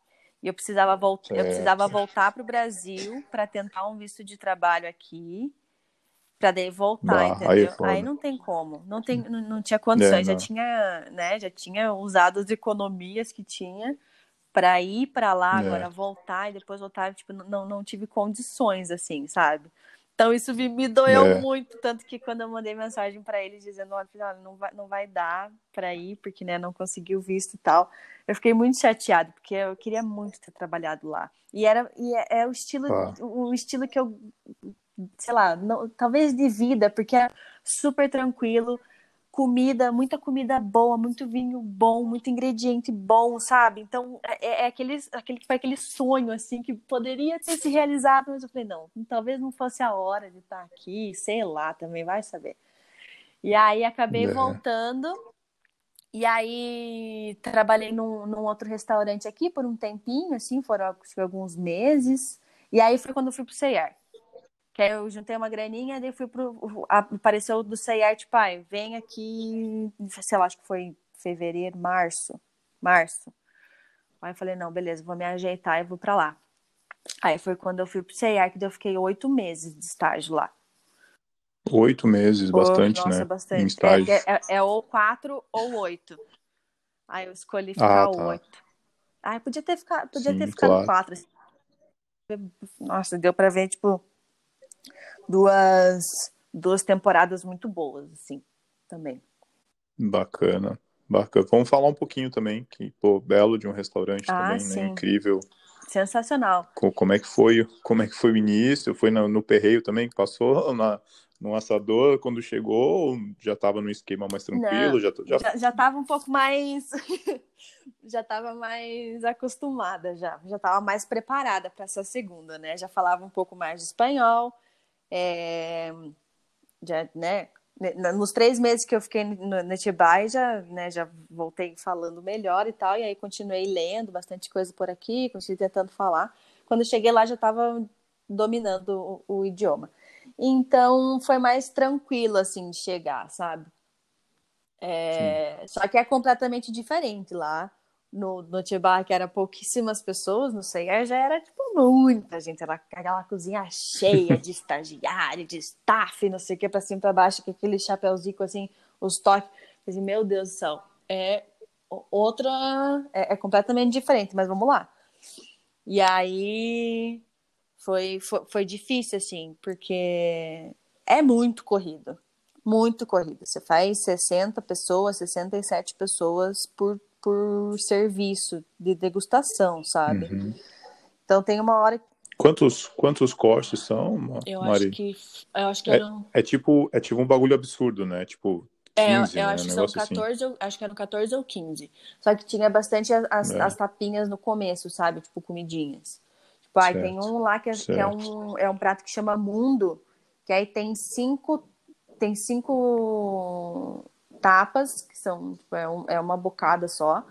E eu precisava voltar, eu precisava voltar para o Brasil para tentar um visto de trabalho aqui para daí voltar, bah, entendeu? Aí, é aí, não tem como, não tem, não, não tinha condições, é, já tinha, né, já tinha usado as economias que tinha para ir para lá, é. agora voltar e depois voltar, tipo, não, não tive condições assim, sabe? Então isso me, me doeu é. muito, tanto que quando eu mandei mensagem para ele dizendo, olha, não vai, não vai dar para ir, porque né, não conseguiu visto e tal, eu fiquei muito chateado, porque eu queria muito ter trabalhado lá. E era e é, é o estilo, ah. o estilo que eu sei lá, não, talvez de vida, porque é super tranquilo, comida, muita comida boa, muito vinho bom, muito ingrediente bom, sabe? Então é, é aquele, aquele, foi aquele sonho assim que poderia ter se realizado, mas eu falei, não, talvez não fosse a hora de estar aqui, sei lá, também vai saber. E aí acabei é. voltando. E aí trabalhei num, num outro restaurante aqui por um tempinho, assim, foram alguns meses. E aí foi quando eu fui pro CEAR. Que aí eu juntei uma graninha, daí fui pro. Apareceu do CIR, tipo, pai, vem aqui, sei lá, acho que foi fevereiro, março. Março. Aí eu falei, não, beleza, vou me ajeitar e vou pra lá. Aí foi quando eu fui pro CIR, que eu fiquei oito meses de estágio lá. Oito meses, bastante, oh, nossa, né? bastante. Em estágio. É, é, é, ou quatro ou oito. Aí eu escolhi ficar ah, tá. oito. Aí podia ter ficado, podia Sim, ter ficado claro. quatro. Nossa, deu pra ver, tipo, duas, duas temporadas muito boas, assim, também. Bacana, bacana. Vamos falar um pouquinho também, que, pô, belo de um restaurante ah, também, né? sim. né? Incrível. Sensacional. Como é que foi, como é que foi o início? Foi no, no perreio também que passou na, no assador quando chegou? já estava no esquema mais tranquilo? Não, já, já... já tava um pouco mais <laughs> já estava mais acostumada já, já estava mais preparada para essa segunda, né? Já falava um pouco mais de espanhol, é, já, né, nos três meses que eu fiquei no Netibai, já, né, já voltei falando melhor e tal, e aí continuei lendo bastante coisa por aqui, continuei tentando falar. Quando cheguei lá, já estava dominando o, o, idioma. Então, foi mais tranquilo, assim, de chegar, sabe? É, só que é completamente diferente lá no, no Tibar, que era pouquíssimas pessoas, no CER já era, tipo, muita gente. Era aquela cozinha cheia de <laughs> estagiário, de staff, não sei o que, pra cima e pra baixo, com aquele chapéuzinho, assim, os toques. Assim, meu Deus do céu, é outra... É, é completamente diferente, mas vamos lá. E aí... Foi, foi, foi difícil, assim, porque é muito corrido. Muito corrido. Você faz 60 pessoas, 67 pessoas por por serviço de degustação, sabe? Uhum. Então tem uma hora Quantos, quantos cortes são, eu Mari? Acho que, eu acho que é, eram... é, tipo, é tipo um bagulho absurdo, né? Tipo, 15, é, eu né? acho que são 14, assim. acho que eram 14 ou 15. Só que tinha bastante as, é. as tapinhas no começo, sabe? Tipo, comidinhas. Tipo, aí tem um lá que é, que é, um, é um prato que chama Mundo, que aí tem cinco, tem cinco tapas, que são tipo, é, um, é uma bocada só.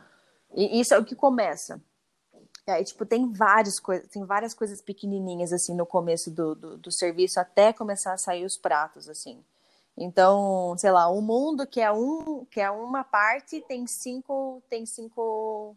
E isso é o que começa. E aí, tipo, tem várias coisas, tem várias coisas pequenininhas, assim, no começo do, do, do, serviço, até começar a sair os pratos, assim. Então, sei lá, o mundo, que é, um, que é uma parte, tem cinco, tem cinco,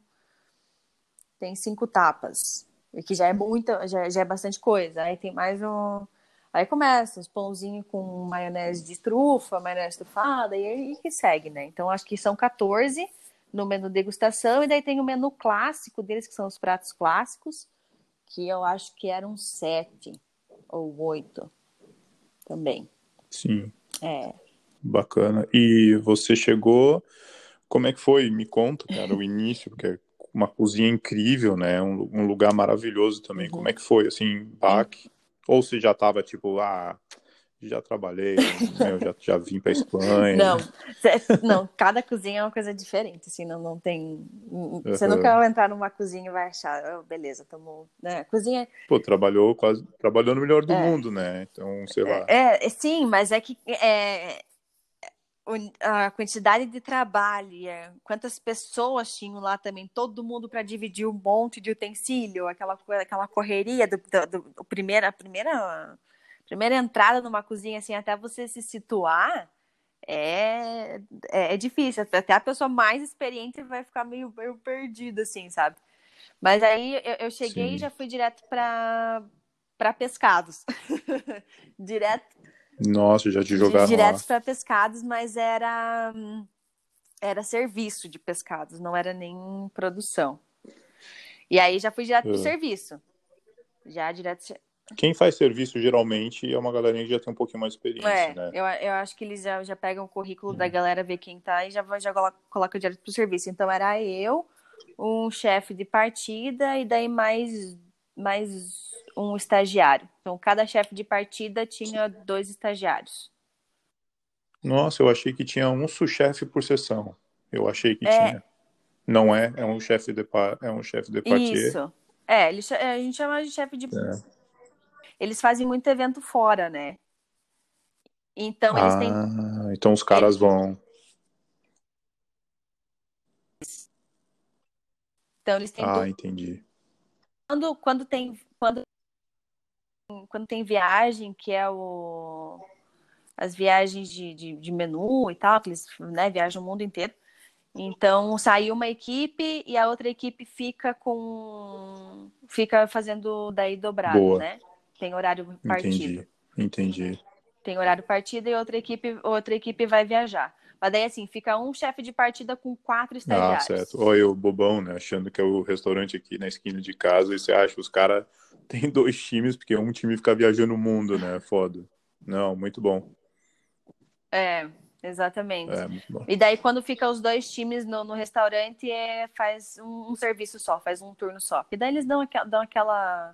tem cinco tapas. Que já é muita, já, já é bastante coisa. Aí tem mais um, Aí começa os pãozinhos com maionese de trufa, maionese trufada, e aí que segue, né? Então acho que são 14 no menu degustação, e daí tem o menu clássico deles, que são os pratos clássicos, que eu acho que eram sete ou oito também. Sim. É. Bacana. E você chegou. Como é que foi? Me conta, cara, o início, porque é uma cozinha incrível, né? Um, um lugar maravilhoso também. Uhum. Como é que foi, assim, baque? Ou se já tava tipo, ah, já trabalhei, né, já, já vim para Espanha. Não, não, cada cozinha é uma coisa diferente, assim, não, não tem. Você uhum. nunca vai entrar numa cozinha e vai achar, oh, beleza, tamo. Né? Cozinha. Pô, trabalhou quase. Trabalhou no melhor do é. mundo, né? Então, sei lá. É, é, sim, mas é que. É, a quantidade de trabalho, quantas pessoas tinham lá também, todo mundo para dividir um monte de utensílio, aquela, aquela correria do, do, do primeira, a primeira, primeira entrada numa cozinha, assim, até você se situar, é, é, é, difícil. Até a pessoa mais experiente vai ficar meio, meio perdida, assim, sabe? Mas aí eu, eu cheguei Sim. e já fui direto para pescados. <laughs> direto nossa, já te jogaram Direto para pescados, mas era era serviço de pescados, não era nem produção. E aí já fui direto pro é. serviço. Já direto. Quem faz serviço geralmente é uma galerinha que já tem um pouquinho mais de experiência, é, né? Eu, eu acho que eles já, já pegam o currículo hum. da galera, ver quem tá e já, já coloca direto pro serviço. Então era eu, um chefe de partida e daí mais, mais um estagiário. Então, cada chefe de partida tinha dois estagiários. Nossa, eu achei que tinha um sous-chefe por sessão. Eu achei que é... tinha. Não é? É um chefe de é um chefe de partido. Isso. É, eles, a gente chama de chefe de. É. Eles fazem muito evento fora, né? Então eles ah, têm. Então os caras vão. Então eles têm. Ah, entendi. Quando, quando tem quando quando tem viagem, que é o as viagens de, de, de menu e tal, que eles né, viajam o mundo inteiro. Então saiu uma equipe e a outra equipe fica com fica fazendo daí dobrado, Boa. né? Tem horário partido. Entendi. Entendi. Tem horário partido e outra equipe outra equipe vai viajar. Mas daí, assim, fica um chefe de partida com quatro estagiários. Ah, certo. Olha o bobão, né? Achando que é o restaurante aqui na esquina de casa e você acha os caras <laughs> têm dois times, porque um time fica viajando o mundo, né? Foda. Não, muito bom. É, exatamente. É, e daí, quando fica os dois times no, no restaurante, é, faz um, um, serviço só, faz um turno só. E daí eles dão, aqua, dão aquela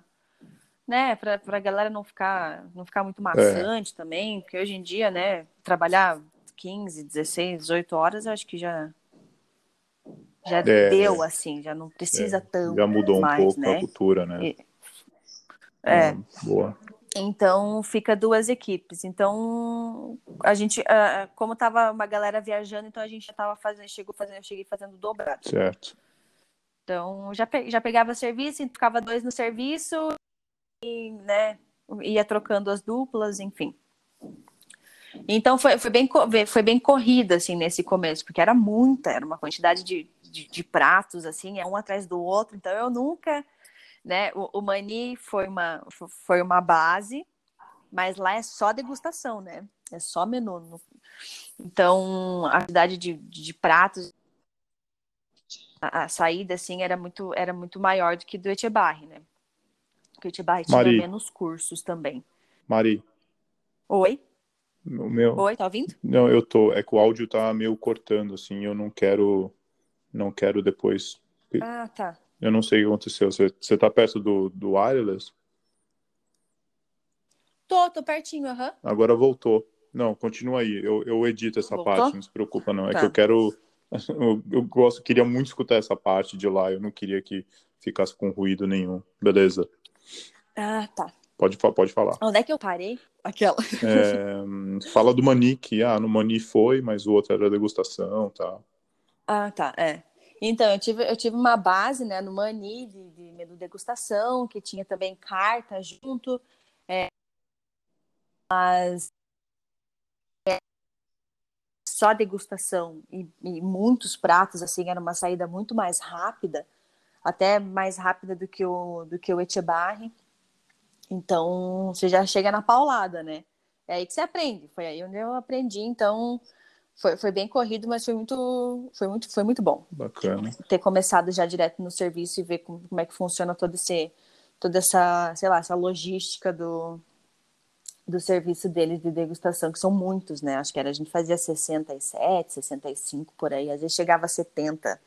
né, pra, pra galera não ficar, não ficar muito maçante é. também, porque hoje em dia, né, trabalhar 15, 16, 18 horas, eu acho que já já é, deu assim, já não precisa é, tanto. Já mudou mais, um pouco né? a cultura, né? E, é. Ah, boa. Então fica duas equipes. Então a gente, como tava uma galera viajando, então a gente já tava fazendo, chegou fazendo, eu cheguei fazendo dobrado. Certo. Então já, pe, já pegava serviço, ficava dois no serviço e, né, ia trocando as duplas, enfim. Então foi, foi, bem, foi bem corrida, assim, nesse começo, porque era muita, era uma quantidade de, de, de pratos, assim, é um atrás do outro, então eu nunca, né, o, o Mani foi uma, foi uma base, mas lá é só degustação, né, é só menu. Então, a quantidade de, de pratos, a, a, saída, assim, era muito, era muito maior do que do Etibarri, né, porque o Etibarri tinha menos cursos também. Mari. Oi? Meu... Oi, tá ouvindo? Não, eu tô. É que o áudio tá meio cortando, assim. Eu não quero. Não quero depois. Ah, tá. Eu não sei o que aconteceu. Você, você tá perto do, do wireless? Tô, tô pertinho, aham. Uhum. Agora voltou. Não, continua aí. Eu, eu edito essa voltou? parte, não se preocupa, não. É tá. que eu quero. <laughs> Eu, eu gosto, queria muito escutar essa parte de lá. Eu não queria que ficasse com ruído nenhum. Beleza. Ah, tá. Pode, pode falar. Onde é que eu parei? Aquela. <laughs> É, fala do Mani, que ah, no Mani foi, mas o outro era degustação tá. Ah, tá, é. Então, eu tive, eu tive uma base né, no Mani de, de menu degustação, que tinha também carta junto. É, mas é, só degustação e, e, muitos pratos, assim, era uma saída muito mais rápida, até mais rápida do que o, do que o Echebarri. Então, você já chega na paulada, né? É aí que você aprende. Foi aí onde eu aprendi, então foi, foi bem corrido, mas foi muito, foi muito, foi muito bom. Bacana. Ter começado já direto no serviço e ver como, como é que funciona todo esse, toda essa, sei lá, essa logística do, do serviço deles de degustação, que são muitos, né? Acho que era, a gente fazia 67, 65 por aí, às vezes chegava a 70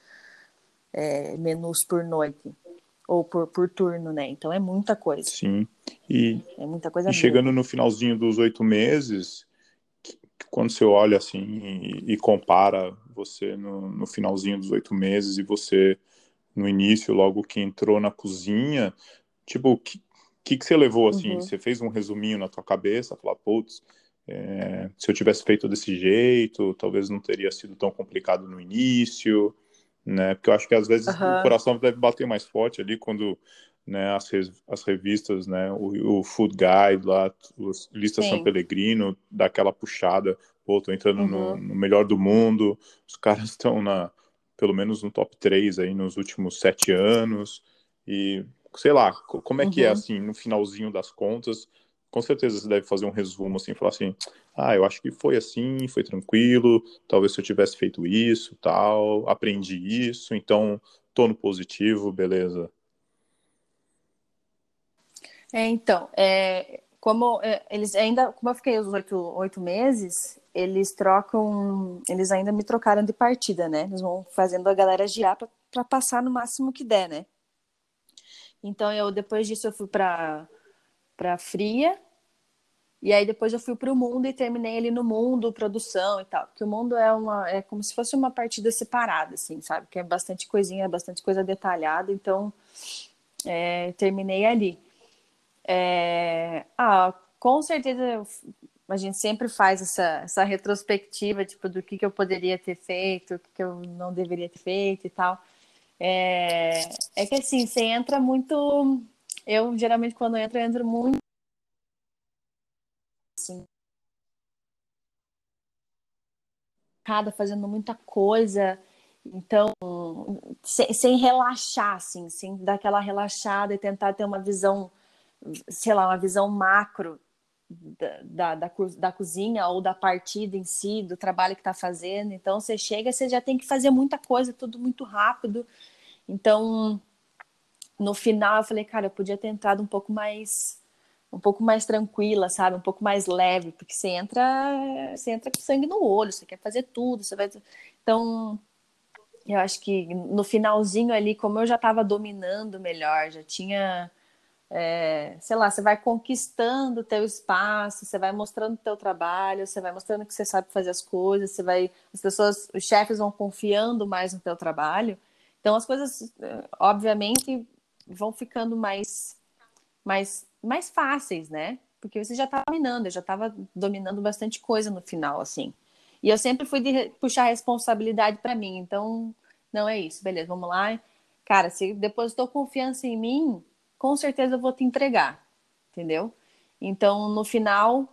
é, menus por noite ou por, por turno, né? Então é muita coisa. Sim. E, é muita coisa. E chegando no finalzinho dos oito meses, quando você olha assim e, e compara você no, no, finalzinho dos oito meses e você no início, logo que entrou na cozinha, tipo, o que, que, que você levou assim? Uhum. Você fez um resuminho na tua cabeça, falar, putz, é, se eu tivesse feito desse jeito, talvez não teria sido tão complicado no início, né? Porque eu acho que às vezes uhum. o coração deve bater mais forte ali quando né, as, as revistas, né, o, o Food Guide lá, os Lista Sim. São Pellegrino, dá aquela puxada, pô, tô entrando uhum. no, no, melhor do mundo, os caras <laughs> estão na, pelo menos no top 3 aí nos últimos sete anos, e sei lá, como é uhum. que é uhum. assim, no finalzinho das contas, com certeza você deve fazer um resumo assim, falar assim, ah, eu acho que foi assim, foi tranquilo, talvez se eu tivesse feito isso, tal, aprendi isso, então tô no positivo, beleza. É, então, é, como é, eles ainda, como eu fiquei os oito, oito meses, eles trocam, eles ainda me trocaram de partida, né? Eles vão fazendo a galera girar para passar no máximo que der, né? Então eu depois disso eu fui para para fria e aí depois eu fui para o mundo e terminei ali no mundo, produção e tal. Porque o mundo é uma é como se fosse uma partida separada, assim, sabe? Que é bastante coisinha, bastante coisa detalhada. Então é, terminei ali. É... Ah, com certeza a gente sempre faz essa, essa retrospectiva, tipo, do que, que eu poderia ter feito, o que, que eu não deveria ter feito e tal. É, é que assim, você entra muito. Eu geralmente quando entro, eu entro muito assim, cada fazendo muita coisa. Então, sem, sem relaxar, assim, sem dar aquela relaxada e tentar ter uma visão sei lá, uma visão macro da, da, da, da, cozinha ou da partida em si, do trabalho que está fazendo. Então, você chega, você já tem que fazer muita coisa, tudo muito rápido. Então, no final, eu falei, cara, eu podia ter entrado um pouco mais um pouco mais tranquila, sabe? Um pouco mais leve, porque você entra, você entra com sangue no olho, você quer fazer tudo, você vai Então, eu acho que no finalzinho ali, como eu já estava dominando melhor, já tinha é, sei lá, você vai conquistando o teu espaço, você vai mostrando o teu trabalho, você vai mostrando que você sabe fazer as coisas, você vai, as pessoas, os chefes vão confiando mais no teu trabalho. Então as coisas, obviamente, vão ficando mais, mais, mais fáceis, né? Porque você já está dominando, eu já estava dominando bastante coisa no final, assim. E eu sempre fui de puxar a responsabilidade para mim. Então, não é isso, beleza, vamos lá. Cara, se depositou confiança em mim, com certeza eu vou te entregar, entendeu? Então, no final,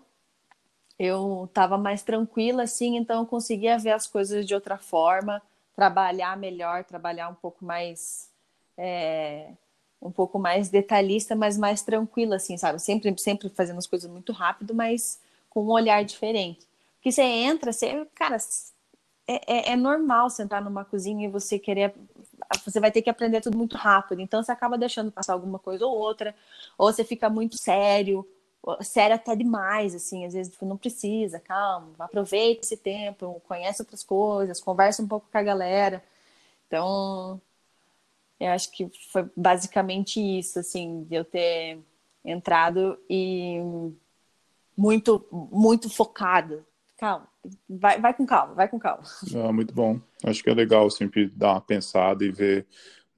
eu estava mais tranquila, assim, então eu conseguia ver as coisas de outra forma, trabalhar melhor, trabalhar um pouco mais. É, um pouco mais detalhista, mas mais tranquila, assim, sabe? Sempre, sempre fazendo as coisas muito rápido, mas com um olhar diferente. Porque você entra, você, cara, é, é, é normal você entrar numa cozinha e você querer você vai ter que aprender tudo muito rápido. Então você acaba deixando passar alguma coisa ou outra, ou você fica muito sério, sério até demais, assim, às vezes tipo, não precisa, calma, aproveita esse tempo, conhece outras coisas, conversa um pouco com a galera. Então, eu acho que foi basicamente isso, assim, de eu ter entrado e muito, muito focada, calma, vai, vai com calma, vai com calma. Ah, muito bom. Acho que é legal sempre dar uma pensada e ver,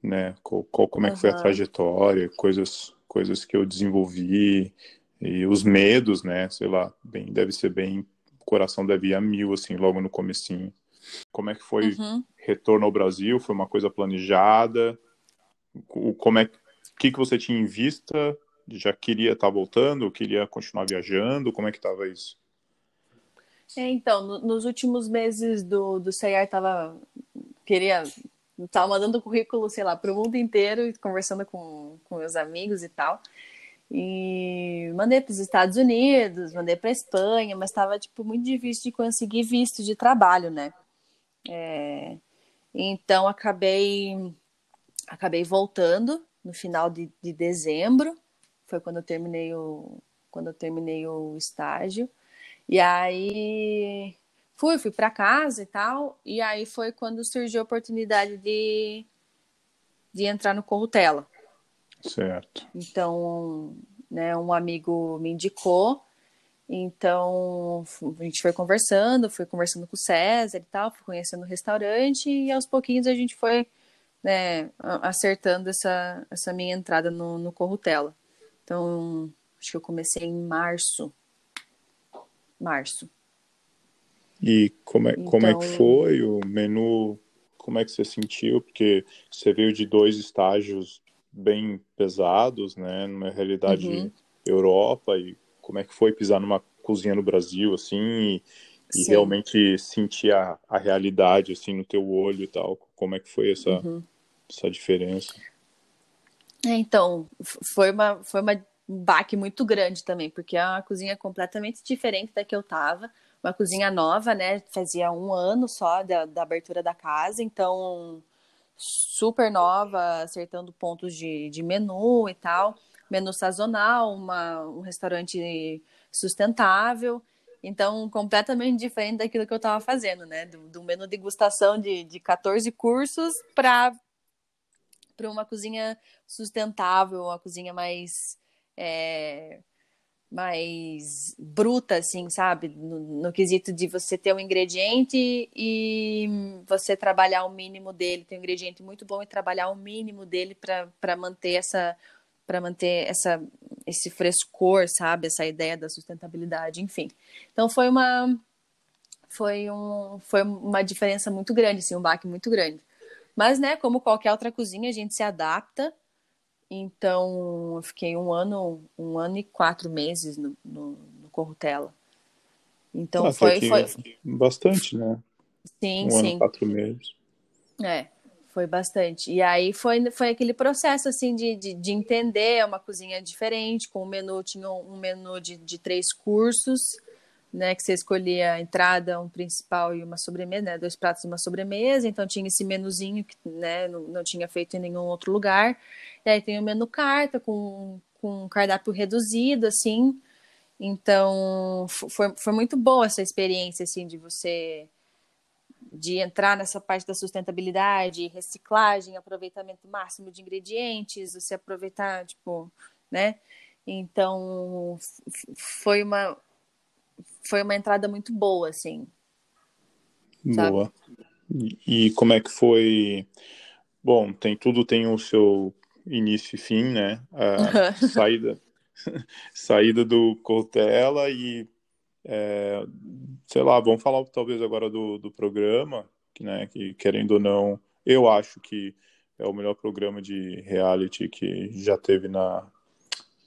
né, qual, qual como é que foi a trajetória, coisas, coisas que eu desenvolvi e os medos, né, sei lá, bem, deve ser bem, o coração deve ir a mil, assim, logo no comecinho. Como é que foi uhum. retorno ao Brasil? Foi uma coisa planejada? Como é que que você tinha em vista? Já queria estar tá voltando? Queria continuar viajando? Como é que estava isso? É, então, no, nos últimos meses do, do CEAR tava queria tava mandando currículo, sei lá, para o mundo inteiro conversando com, com meus amigos e tal. E mandei para os Estados Unidos, mandei para Espanha, mas estava tipo muito difícil de conseguir visto de trabalho, né? É, então acabei acabei voltando no final de, de dezembro, foi quando eu terminei o quando eu terminei o estágio. E aí fui, fui para casa e tal, e aí foi quando surgiu a oportunidade de, de entrar no Corrutela. Certo. Então, né, um amigo me indicou, então a gente foi conversando, fui conversando com o César e tal, fui conhecendo o restaurante e aos pouquinhos a gente foi né, acertando essa, essa minha entrada no, no Corrutela. Então, acho que eu comecei em março março. E como é, então... como é que então foi o menu? Como é que você sentiu? Porque você veio de dois estágios bem pesados, né? Numa realidade uhum. Europa e como é que foi pisar numa cozinha no Brasil, assim, e, e realmente sentir a, a realidade, assim, no teu olho e tal. Como é que foi essa, uhum. Essa diferença? É, então, foi uma, foi uma um baque muito grande também, porque é uma cozinha completamente diferente da que eu tava. Uma cozinha nova, né? Fazia um ano só da, da abertura da casa, então super nova, acertando pontos de, de menu e tal. Menu sazonal, uma, um restaurante sustentável. Então, completamente diferente daquilo que eu estava fazendo, né? Do, do menu degustação de, de 14 cursos para uma cozinha sustentável, uma cozinha mais. É, mais bruta, assim, sabe? No, no, quesito de você ter um ingrediente e você trabalhar o mínimo dele, ter um ingrediente muito bom e trabalhar o mínimo dele para manter essa para manter essa esse frescor, sabe? Essa ideia da sustentabilidade, enfim. Então foi uma foi um foi uma diferença muito grande, assim, um baque muito grande. Mas, né, como qualquer outra cozinha, a gente se adapta então, eu fiquei um ano, um ano e quatro meses no, no, no Corrutela. Então, ah, foi, foi... Bastante, né? Sim, um sim. Ano, quatro meses. É, foi bastante. E aí foi, foi aquele processo, assim, de, de, de entender uma cozinha diferente, com o menu, tinha um menu de, de três cursos, né, que você escolhia a entrada, um principal e uma sobremesa, né, dois pratos e uma sobremesa, então tinha esse menuzinho que, né, não, não tinha feito em nenhum outro lugar, e aí tem o menu carta com, com cardápio reduzido, assim, então foi, foi muito boa essa experiência, assim, de você, de entrar nessa parte da sustentabilidade, reciclagem, aproveitamento máximo de ingredientes, você aproveitar, tipo, né, então foi uma foi uma entrada muito boa, assim. Boa. E, e como é que foi? Bom, tem tudo tem o seu início e fim, né? A <laughs> saída, saída do Cortella e é, sei lá, vamos falar talvez agora do, do programa, que, né, que querendo ou não, eu acho que é o melhor programa de reality que já teve na,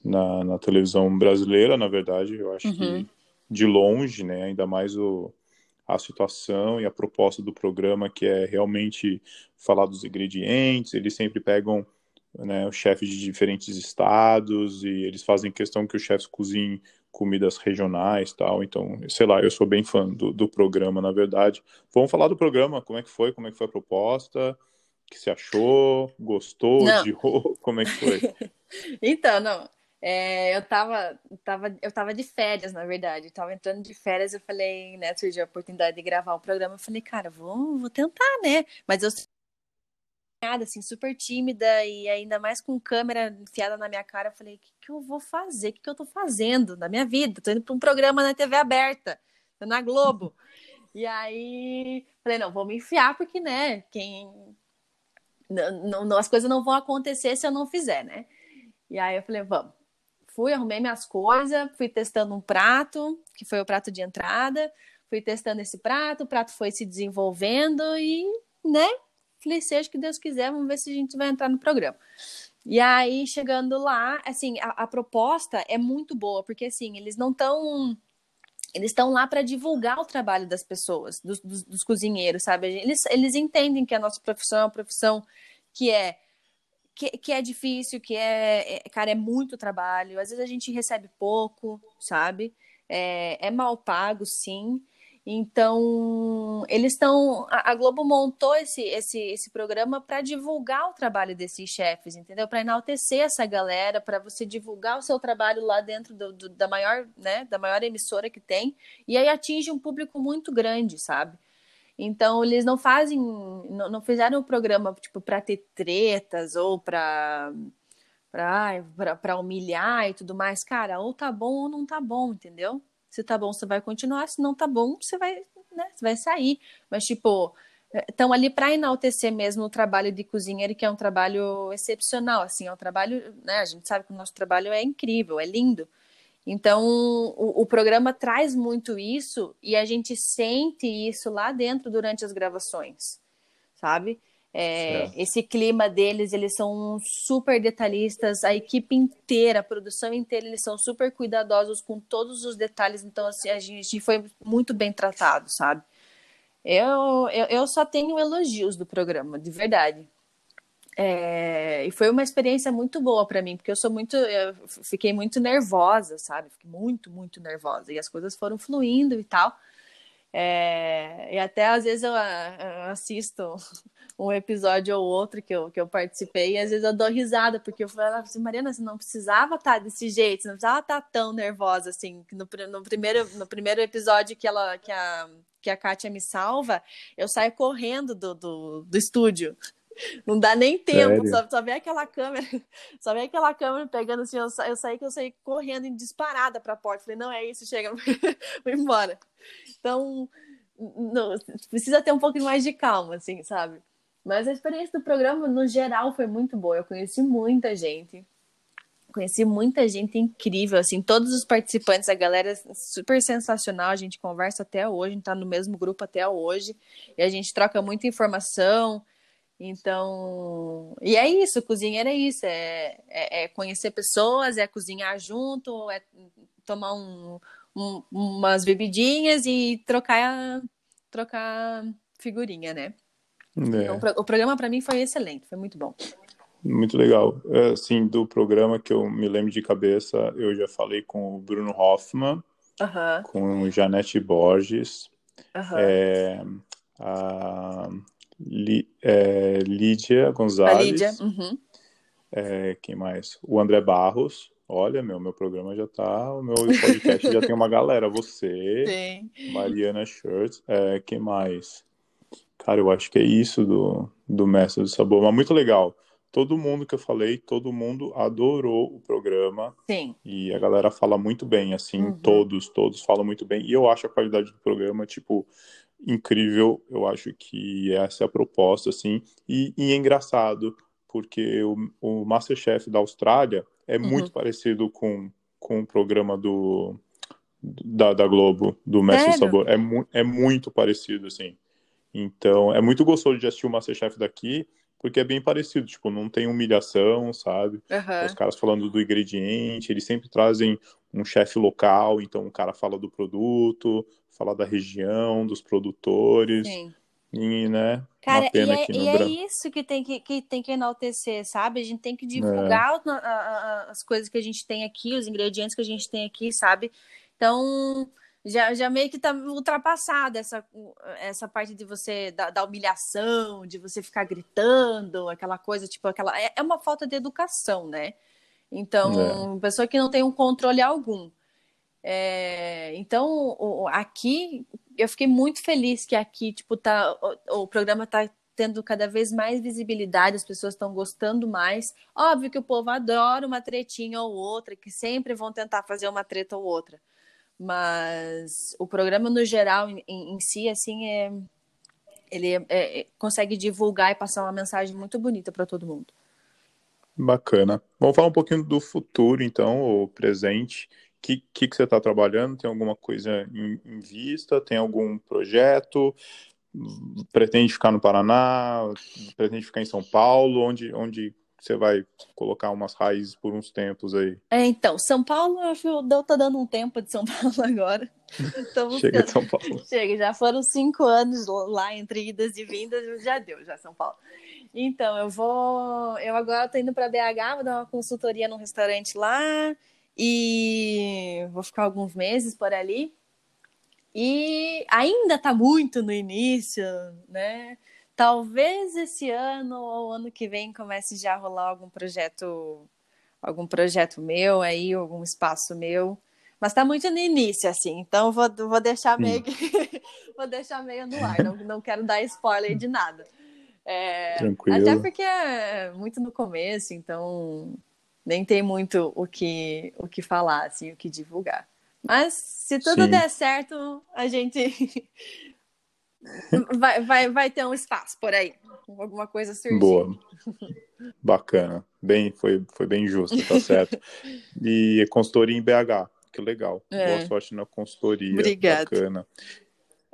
na, na televisão brasileira, na verdade. Eu acho uhum. que de longe, né? Ainda mais o, a situação e a proposta do programa, que é realmente falar dos ingredientes. Eles sempre pegam né, os chefes de diferentes estados e eles fazem questão que os chefes cozinhem comidas regionais tal. Então, sei lá, eu sou bem fã do, do programa, na verdade. Vamos falar do programa, como é que foi, como é que foi a proposta, o que você achou, gostou, odiou, <laughs> como é que foi? <laughs> então, não, é, eu tava, tava, eu tava de férias, na verdade. Eu tava entrando de férias, eu falei, né, surgiu a oportunidade de gravar um programa. Eu falei, cara, vou, vou tentar, né? Mas eu assim, super tímida e ainda mais com câmera enfiada na minha cara. Eu falei, o que, que eu vou fazer? O que, que eu tô fazendo na minha vida? Tô indo para um programa na TV aberta, na Globo. E aí, falei, não, vou me enfiar, porque, né, quem. Não, não, as coisas não vão acontecer se eu não fizer, né? E aí eu falei, vamos fui, arrumei minhas coisas, fui testando um prato, que foi o prato de entrada, fui testando esse prato, o prato foi se desenvolvendo e, né, falei, seja que Deus quiser, vamos ver se a gente vai entrar no programa. E aí, chegando lá, assim, a, a proposta é muito boa, porque, assim, eles não estão eles estão lá para divulgar o trabalho das pessoas, dos, dos, dos, cozinheiros, sabe? Eles, eles entendem que a nossa profissão é uma profissão que é que, que é difícil, que é, é, cara, é muito trabalho. Às vezes a gente recebe pouco, sabe? É, é mal pago, sim. Então, eles estão. A Globo montou esse, esse, esse programa para divulgar o trabalho desses chefes, entendeu? Para enaltecer essa galera, para você divulgar o seu trabalho lá dentro do, do, da maior, né, da maior emissora que tem, e aí atinge um público muito grande, sabe? Então, eles não fazem, não, não fizeram o programa tipo para ter tretas ou para para humilhar e tudo mais. Cara, ou tá bom ou não tá bom, entendeu? Se tá bom, você vai continuar, se não tá bom, você vai, né, você vai sair. Mas tipo, estão ali para enaltecer mesmo o trabalho de cozinheiro, que é um trabalho excepcional, assim, é um trabalho, né, a gente sabe que o nosso trabalho é incrível, é lindo. Então, o, o, programa traz muito isso e a gente sente isso lá dentro durante as gravações, sabe? É, esse clima deles, eles são super detalhistas, a equipe inteira, a produção inteira, eles são super cuidadosos com todos os detalhes, então assim, a gente foi muito bem tratado, sabe? Eu, eu, eu só tenho elogios do programa, de verdade. É, e foi uma experiência muito boa para mim, porque eu sou muito, eu fiquei muito nervosa, sabe? Fiquei muito, muito nervosa. E as coisas foram fluindo e tal. É, e até às vezes eu, eu, assisto <laughs> um episódio ou outro que eu, que eu participei, e às vezes eu dou risada, porque eu falei assim, Mariana, você não precisava estar tá desse jeito, você não precisava estar tá tão nervosa assim. No, no, primeiro, no primeiro episódio que ela que a, que a Kátia me salva, eu saio correndo do, do, do estúdio. Não dá nem tempo, só, só vê aquela câmera, <laughs> só vê aquela câmera pegando assim, eu, eu saí que eu saí correndo em disparada para a porta. Falei, não é isso, chega, <laughs> vou embora. Então, não, precisa ter um pouco mais de calma, assim, sabe? Mas a experiência do programa, no geral, foi muito boa. Eu conheci muita gente. Conheci muita gente incrível, assim, todos os participantes, a galera é super sensacional, a gente conversa até hoje, a gente tá no mesmo grupo até hoje, e a gente troca muita informação, então, e é isso, cozinhar é isso, é, é, é, conhecer pessoas, é cozinhar junto, é tomar um, um, umas bebidinhas e trocar, trocar figurinha, né? É. Então, o programa para mim foi excelente, foi muito bom. Muito legal. Assim, do programa que eu me lembro de cabeça, eu já falei com o Bruno Hoffman, com Janete Borges, é, a é, Lídia Gonzalez. A Lídia, uhum. é, quem mais? O André Barros. Olha, meu, meu programa já tá. O meu podcast já tem uma galera. Você, <laughs> Sim. Mariana Schurz. É, quem mais? Cara, eu acho que é isso do, do Mestre do Sabor. Mas muito legal. Todo mundo que eu falei, todo mundo adorou o programa. Sim. E a galera fala muito bem, assim, uhum. todos, todos falam muito bem. E eu acho a qualidade do programa, tipo, incrível. Eu acho que essa é a proposta, assim. E, e é engraçado, porque o, o Masterchef da Austrália é uhum. muito parecido com, com o programa do, da, da Globo, do Mestre do Sabor. É, mu é muito parecido, assim. Então, é muito gostoso de assistir o Masterchef daqui, porque é bem parecido, tipo, não tem humilhação, sabe? Uhum. Os caras falando do ingrediente, eles sempre trazem um chefe local, então o cara fala do produto, fala da região, dos produtores. Sim. E, né? Cara, e, é, e é, isso que tem que, que tem que enaltecer, sabe? A gente tem que divulgar é. as coisas que a gente tem aqui, os ingredientes que a gente tem aqui, sabe? Então, já, já meio que tá ultrapassada essa, essa parte de você, da, da, humilhação, de você ficar gritando, aquela coisa, tipo, aquela. É, é uma falta de educação, né? Então, é. pessoa que não tem um controle algum. É, então, aqui, eu fiquei muito feliz que aqui, tipo, tá, o, o programa tá tendo cada vez mais visibilidade, as pessoas estão gostando mais. Óbvio que o povo adora uma tretinha ou outra, que sempre vão tentar fazer uma treta ou outra. Mas o programa, no geral, em, em si, assim, é, ele é, é, consegue divulgar e passar uma mensagem muito bonita para todo mundo. Bacana. Vamos falar um pouquinho do futuro, então, o presente que, que, que você está trabalhando? Tem alguma coisa em, em, vista? Tem algum projeto? Pretende ficar no Paraná? Pretende ficar em São Paulo? Onde, onde você vai colocar umas raízes por uns tempos aí? É, então, São Paulo, eu acho que eu tô dando um tempo de São <laughs> Paulo agora. <laughs> Chega de São Paulo. Chega, já foram cinco anos lá entre idas e vindas, já deu, já São Paulo. Então, eu vou. Eu agora tô indo para BH, vou dar uma consultoria num restaurante lá e vou ficar alguns meses por ali. E ainda está muito no início, né? Talvez esse ano ou ano que vem comece já a rolar algum projeto, algum projeto meu aí, algum espaço meu. Mas está muito no início, assim, então vou, vou deixar meio que, <laughs> vou deixar meio no ar, não, não quero dar spoiler de nada. É, Tranquilo. Até porque é muito no começo, então nem tem muito o que, o que falar, assim, o que divulgar. Mas se tudo Sim. der certo, a gente <laughs> vai, vai, vai ter um espaço por aí. Alguma coisa surgindo. Boa. Bacana. Bem, foi, foi bem justo, tá certo. e consultoria em BH. que legal. É. Boa sorte na consultoria. Obrigada. Bacana.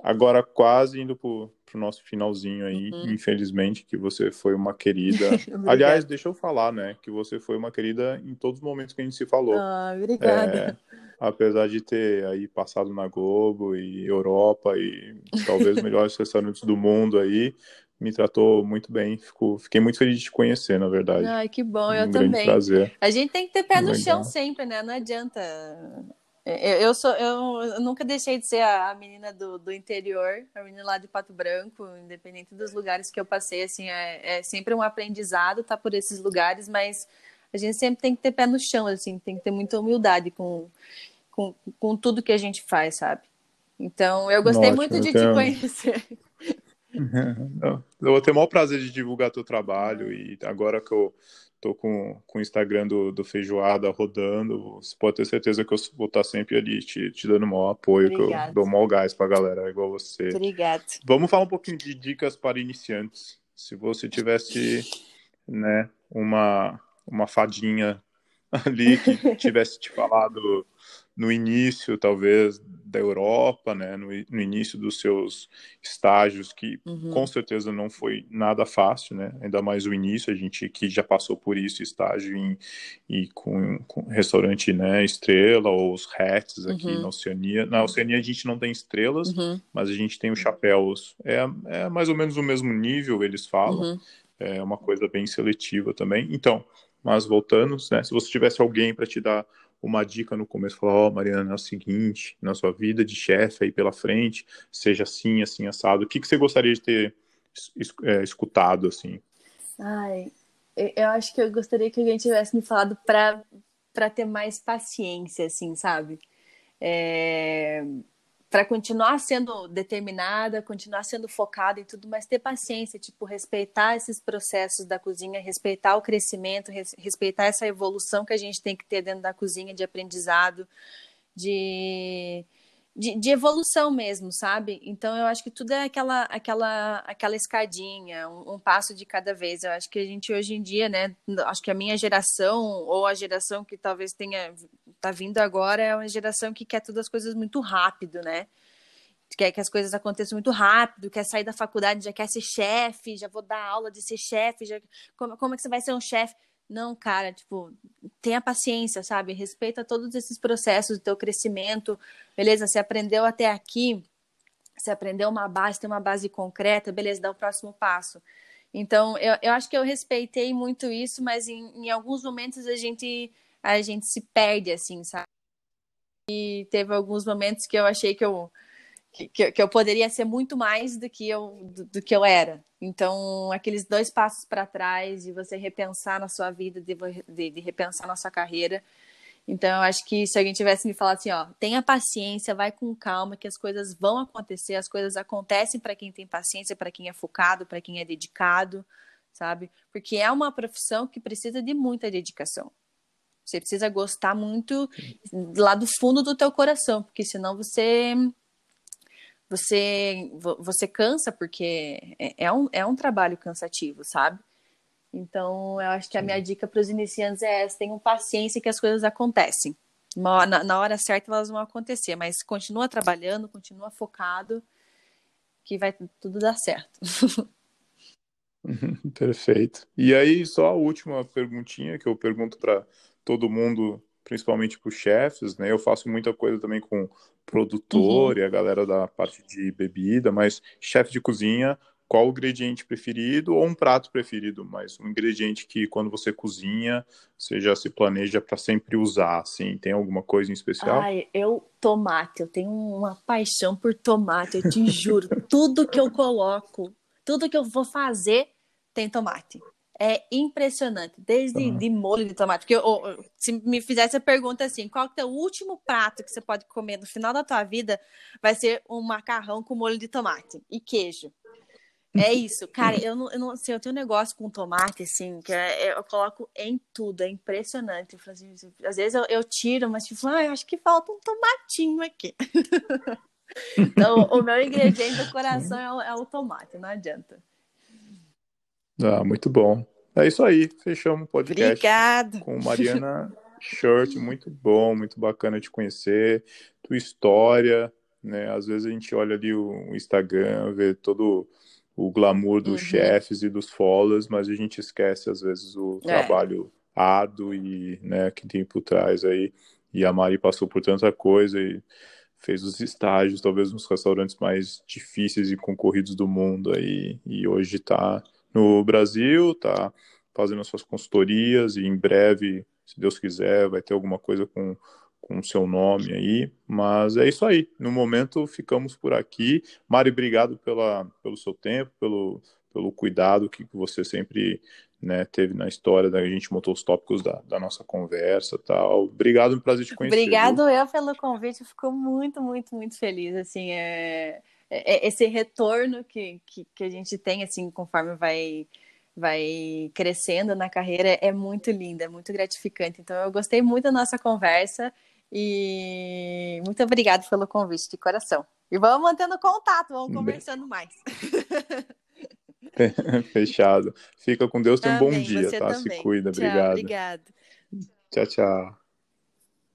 Agora, quase indo para o nosso finalzinho aí, uhum. infelizmente, que você foi uma querida. <laughs> Aliás, deixa eu falar, né? Que você foi uma querida em todos os momentos que a gente se falou. Ah, obrigada. É, apesar de ter aí passado na Globo e Europa e talvez os melhores <laughs> restaurantes do mundo aí, me tratou muito bem. Fico, fiquei muito feliz de te conhecer, na verdade. Ai, que bom, eu um também. Prazer. A gente tem que ter pé no Legal. chão sempre, né? Não adianta eu, eu, sou, eu, nunca deixei de ser a, menina do, do interior, a menina lá de Pato Branco, independente dos lugares que eu passei, assim, é, é sempre um aprendizado estar tá por esses lugares, mas a gente sempre tem que ter pé no chão, assim, tem que ter muita humildade com, com, com tudo que a gente faz, sabe? Então, eu gostei muito de te conhecer. <laughs> Eu vou ter o maior prazer de divulgar teu trabalho e agora que eu tô com, com o Instagram do, do Feijoada rodando, você pode ter certeza que eu vou estar sempre ali te, te dando o maior apoio, Obrigada. que eu dou maior gás pra galera, igual você. Obrigada. Vamos falar um pouquinho de dicas para iniciantes. Se você tivesse, né, uma, uma fadinha <laughs> ali que tivesse te falado no início, talvez, da Europa, né, no, no início dos seus estágios, que uhum. com certeza não foi nada fácil, né, ainda mais o início, a gente que já passou por isso, estágio em, e com, com restaurante, né, estrela, ou os hats aqui uhum. na Oceania. Na Oceania a gente não tem estrelas, uhum. mas a gente tem os chapéus, é, é mais ou menos o mesmo nível, eles falam, uhum. é uma coisa bem seletiva também. Então, mas voltando, né, se você tivesse alguém para te dar uma dica no começo, falar, ó, oh, Mariana, é o seguinte, na sua vida de chefe aí pela frente, seja assim, assim, assado, o que, que você gostaria de ter é, escutado, assim? Ai, eu acho que eu gostaria que alguém tivesse me falado para ter mais paciência, assim, sabe? É, para continuar sendo determinada, continuar sendo focada em tudo, mas ter paciência, tipo, respeitar esses processos da cozinha, respeitar o crescimento, res, respeitar essa evolução que a gente tem que ter dentro da cozinha de aprendizado, de, de, de, evolução mesmo, sabe? Então eu acho que tudo é aquela aquela aquela escadinha, um, um, passo de cada vez. Eu acho que a gente hoje em dia, né, acho que a minha geração ou a geração que talvez tenha tá vindo agora é uma geração que quer todas as coisas muito rápido, né? Quer que as coisas aconteçam muito rápido, quer sair da faculdade, já quer ser chefe, já vou dar aula de ser chefe, já... como, como é que você vai ser um chefe? Não, cara, tipo, tenha paciência, sabe? Respeita todos esses processos do teu crescimento. Beleza, você aprendeu até aqui, você aprendeu uma base, tem uma base concreta, beleza, dá o próximo passo. Então, eu, eu acho que eu respeitei muito isso, mas em, em alguns momentos a gente a gente se perde, assim, sabe? E teve alguns momentos que eu achei que eu, que, que eu poderia ser muito mais do que eu, do, do que eu era. Então, aqueles dois passos para trás, de você repensar na sua vida, de, de, de, repensar na sua carreira. Então, eu acho que se alguém tivesse me falado assim, ó, tenha paciência, vai com calma, que as coisas vão acontecer, as coisas acontecem para quem tem paciência, para quem é focado, para quem é dedicado, sabe? Porque é uma profissão que precisa de muita dedicação. Você precisa gostar muito lá do fundo do teu coração, porque senão você você você cansa porque é, é um, é um trabalho cansativo, sabe? Então, eu acho que a minha dica para os iniciantes é essa: tenham paciência que as coisas acontecem. Na, na hora certa elas vão acontecer, mas continua trabalhando, continua focado, que vai tudo dar certo. <laughs> <laughs> Perfeito. E aí, só a última perguntinha que eu pergunto para todo mundo, principalmente para os chefes, né? Eu faço muita coisa também com produtor uhum. e a galera da parte de bebida, mas chefe de cozinha, qual o ingrediente preferido ou um prato preferido, mas um ingrediente que quando você cozinha, você já se planeja para sempre usar, assim, tem alguma coisa em especial? Ai, eu tomate, eu tenho uma paixão por tomate, eu te juro, <laughs> tudo que eu coloco, tudo que eu vou fazer tem tomate é impressionante, desde uhum. de molho de tomate. Porque eu, se me fizesse a pergunta assim, qual é o último prato que você pode comer no final da tua vida, vai ser um macarrão com molho de tomate e queijo. É <laughs> isso, cara. Eu não, eu não assim, eu tenho um negócio com tomate, assim, que é, é eu coloco em tudo, é impressionante. Assim, às vezes eu, eu, tiro, mas tipo, ah, eu acho que falta um tomatinho aqui. <laughs> então, o meu ingrediente do coração é o, é o tomate, não adianta. Ah, muito bom. É isso aí, fechamos o podcast Obrigado. com Mariana Shirt, muito bom, muito bacana de conhecer, tua história, né? Às vezes a gente olha ali o Instagram, vê todo o glamour dos uhum. chefes e dos followers, mas a gente esquece às vezes o é. trabalho árduo e, né, que tem por trás aí. E a Mari passou por tanta coisa e fez os estágios, talvez nos restaurantes mais difíceis e concorridos do mundo aí, e hoje está no Brasil, está fazendo as suas consultorias e em breve, se Deus quiser, vai ter alguma coisa com com o seu nome aí, mas é isso aí. No momento ficamos por aqui. Mari, obrigado pela, pelo seu tempo, pelo, pelo cuidado que você sempre né, teve na história da gente montou os tópicos da, da nossa conversa tal. Obrigado, um prazer te conhecer. Obrigado viu? eu pelo convite, fico muito, muito, muito feliz, assim, é, é, é, esse retorno que, que, que, a gente tem, assim, conforme vai vai crescendo na carreira é muito lindo, é muito gratificante. Então eu gostei muito da nossa conversa e muito obrigada pelo convite de coração. E vamos mantendo contato, vamos conversando mais. <laughs> Fechado. Fica com Deus, tenha um bom dia, tá? Também. Se cuida, tchau, obrigado. Obrigado. Tchau, tchau.